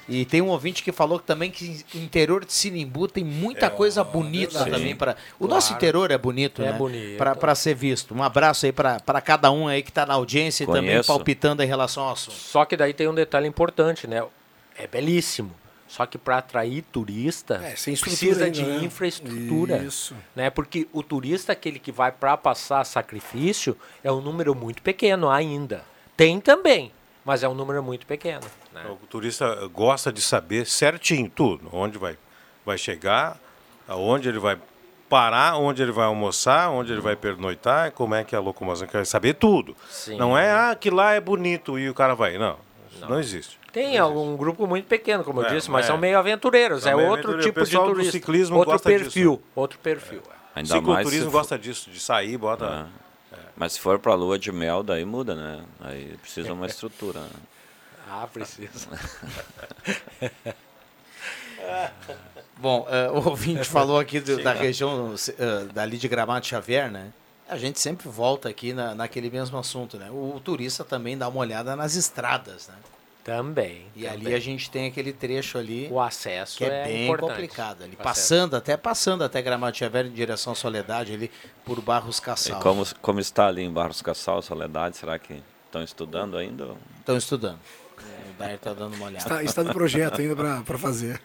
Speaker 1: E tem um ouvinte que falou também que o interior de Sinimbu tem muita coisa bonita
Speaker 4: verdade.
Speaker 1: também para. O
Speaker 4: Claro.
Speaker 1: nosso interior é bonito,
Speaker 4: É
Speaker 1: né?
Speaker 4: bonito.
Speaker 1: Para ser visto. Um abraço aí para cada um aí que está na audiência e também
Speaker 4: Conheço.
Speaker 1: palpitando em relação ao assunto.
Speaker 4: Só que daí tem um detalhe importante, né? É belíssimo. Só que para atrair turista,
Speaker 3: É,
Speaker 4: precisa
Speaker 3: ainda,
Speaker 4: de
Speaker 3: né?
Speaker 4: infraestrutura.
Speaker 3: Isso.
Speaker 4: Né? Porque o turista, aquele que vai para passar sacrifício, é um número muito pequeno ainda. Tem também, mas é um número muito pequeno. Né?
Speaker 22: O turista gosta de saber certinho tudo, onde vai, vai chegar, aonde ele vai parar, onde ele vai almoçar, onde ele vai pernoitar, como é que é a locomoção, quer saber tudo.
Speaker 4: Sim.
Speaker 22: Não é, ah, que lá é bonito e o cara vai. Não, isso não, existe.
Speaker 4: Tem algum grupo muito pequeno, como eu
Speaker 22: É,
Speaker 4: disse, mas
Speaker 22: é.
Speaker 4: são meio aventureiros. É
Speaker 22: meio
Speaker 4: outro
Speaker 22: aventureiros.
Speaker 4: tipo
Speaker 22: O
Speaker 4: de turista.
Speaker 22: ciclismo
Speaker 4: outro
Speaker 22: gosta
Speaker 4: perfil.
Speaker 22: disso.
Speaker 4: Outro perfil.
Speaker 5: Ainda mais se
Speaker 22: Cicloturismo
Speaker 5: for-
Speaker 22: gosta disso, de sair, bota...
Speaker 5: Mas se for pra lua de mel, daí muda, né? Aí precisa uma estrutura. né?
Speaker 4: Ah, precisa.
Speaker 1: Bom, eh, o ouvinte falou aqui do- da região eh, dali de Gramado Xavier, né? A gente sempre volta aqui na, naquele mesmo assunto, né? O, turista também dá uma olhada nas estradas, né?
Speaker 4: Também.
Speaker 1: E ali
Speaker 4: também.
Speaker 1: a gente tem aquele trecho ali.
Speaker 4: O acesso
Speaker 1: que é,
Speaker 4: é
Speaker 1: bem
Speaker 4: importante.
Speaker 1: complicado ali.
Speaker 4: O.
Speaker 1: Passando, até passando até Gramado Xavier em direção à Soledade ali por Barros
Speaker 5: E
Speaker 1: Cassal.
Speaker 5: como, como está ali em Barros Cassal, Soledade, será que estão estudando ainda?
Speaker 1: Estão estudando. Dair tá dando uma olhada.
Speaker 3: Está, está no projeto ainda para fazer.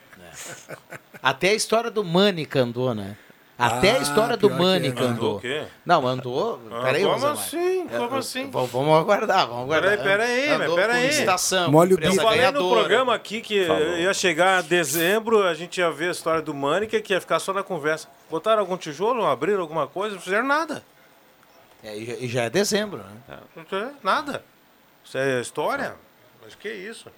Speaker 1: Até a história do Mânica andou, né? Até a
Speaker 3: Ah,
Speaker 1: história do Mânica
Speaker 22: Andou
Speaker 1: andou.
Speaker 22: o quê?
Speaker 1: Não, andou.
Speaker 22: Ah,
Speaker 1: Peraí,
Speaker 22: como assim? Como
Speaker 1: É,
Speaker 22: assim?
Speaker 1: Vamos aguardar, vamos aguardar.
Speaker 22: Peraí, peraí,
Speaker 1: Andou
Speaker 22: peraí.
Speaker 1: com licitação,
Speaker 22: Molha o Eu falei no programa aqui que
Speaker 1: Falou.
Speaker 22: ia chegar dezembro, a gente ia ver a história do Mânica, que ia ficar só na conversa. Botaram algum tijolo, abriram alguma coisa, não fizeram nada.
Speaker 1: É, e já- é dezembro, né?
Speaker 22: Não tem Nada. Isso é história? Mas que isso?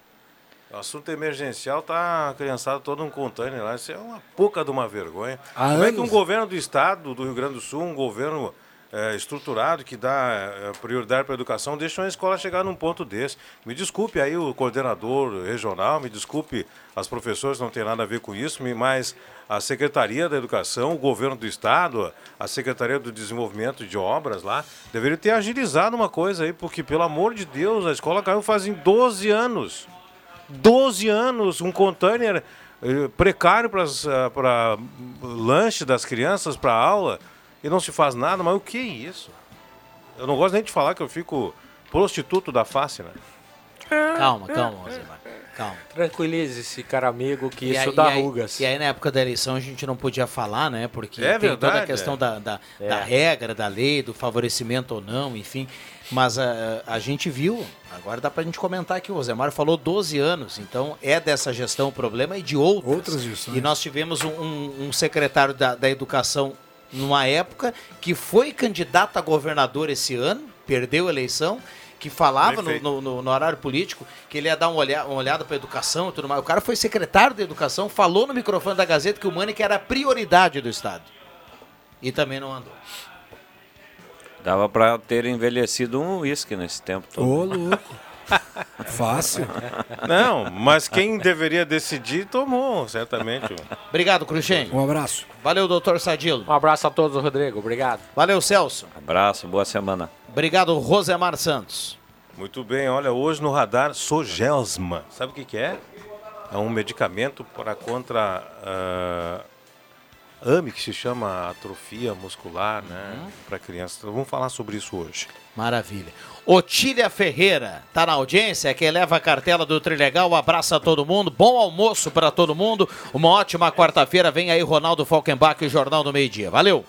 Speaker 22: O assunto emergencial tá a criançada toda num container lá. Isso é uma pouca de uma vergonha.
Speaker 3: Há
Speaker 22: Como é que um
Speaker 3: anos.
Speaker 22: governo do estado do Rio Grande do Sul, um governo eh, estruturado que dá eh, prioridade para a educação, deixa uma escola chegar num ponto desse? Me desculpe aí o coordenador regional, me desculpe as professoras, não tem nada a ver com isso, mas a Secretaria da Educação, o governo do estado, a Secretaria do Desenvolvimento de Obras lá, deveriam ter agilizado uma coisa aí, porque, pelo amor de Deus, a escola caiu fazem 12 anos. 12 anos, um container eh, precário para lanche das crianças, para aula, e não se faz nada, mas o que é isso? Eu não gosto nem de falar que eu fico prostituto da face, né?
Speaker 1: Calma, calma, Rosemar. Calma.
Speaker 4: Tranquilize-se, cara amigo, que
Speaker 1: E
Speaker 4: isso
Speaker 1: aí-
Speaker 4: dá
Speaker 1: e aí-
Speaker 4: rugas.
Speaker 1: E aí, na época da eleição, a gente não podia falar, né? Porque
Speaker 22: É
Speaker 1: tem toda a
Speaker 22: verdade,
Speaker 1: questão
Speaker 22: é.
Speaker 1: da, da,
Speaker 4: É.
Speaker 1: da regra, da lei, do favorecimento ou não, enfim. Mas a, a gente viu, agora dá pra gente comentar aqui, o Rosemar falou 12 anos, então é dessa gestão o problema e de outras.
Speaker 3: Outras gestões.
Speaker 1: E nós tivemos um, um- um secretário da, da educação numa época que foi candidato a governador esse ano, perdeu a eleição, que falava no, no- no- no horário político que ele ia dar uma, olha, uma olhada para educação e tudo mais. O cara foi secretário de educação, falou no microfone da Gazeta que o Mânica era a prioridade do Estado. E também não andou.
Speaker 5: Dava pra ter envelhecido um uísque nesse tempo todo.
Speaker 3: Ô, louco. Fácil.
Speaker 22: Não, mas quem deveria decidir tomou, certamente.
Speaker 1: Obrigado, Cruxem.
Speaker 3: Um abraço.
Speaker 1: Valeu, doutor Sadilo.
Speaker 4: Um abraço a todos, Rodrigo. Obrigado.
Speaker 1: Valeu, Celso.
Speaker 5: Abraço, boa semana.
Speaker 1: Obrigado, Rosemar Santos.
Speaker 22: Muito bem, olha, hoje no radar, Sogelsma. Sabe o que, que é? É um medicamento para contra ah, AME, que se chama atrofia muscular, né? Para crianças. Então, vamos falar sobre isso hoje.
Speaker 1: Maravilha. Otília Ferreira, tá na audiência, quem leva a cartela do Trilegal, abraça todo mundo, bom almoço para todo mundo, uma ótima quarta-feira, vem aí Ronaldo Falkenbach e o Jornal do Meio Dia. Valeu!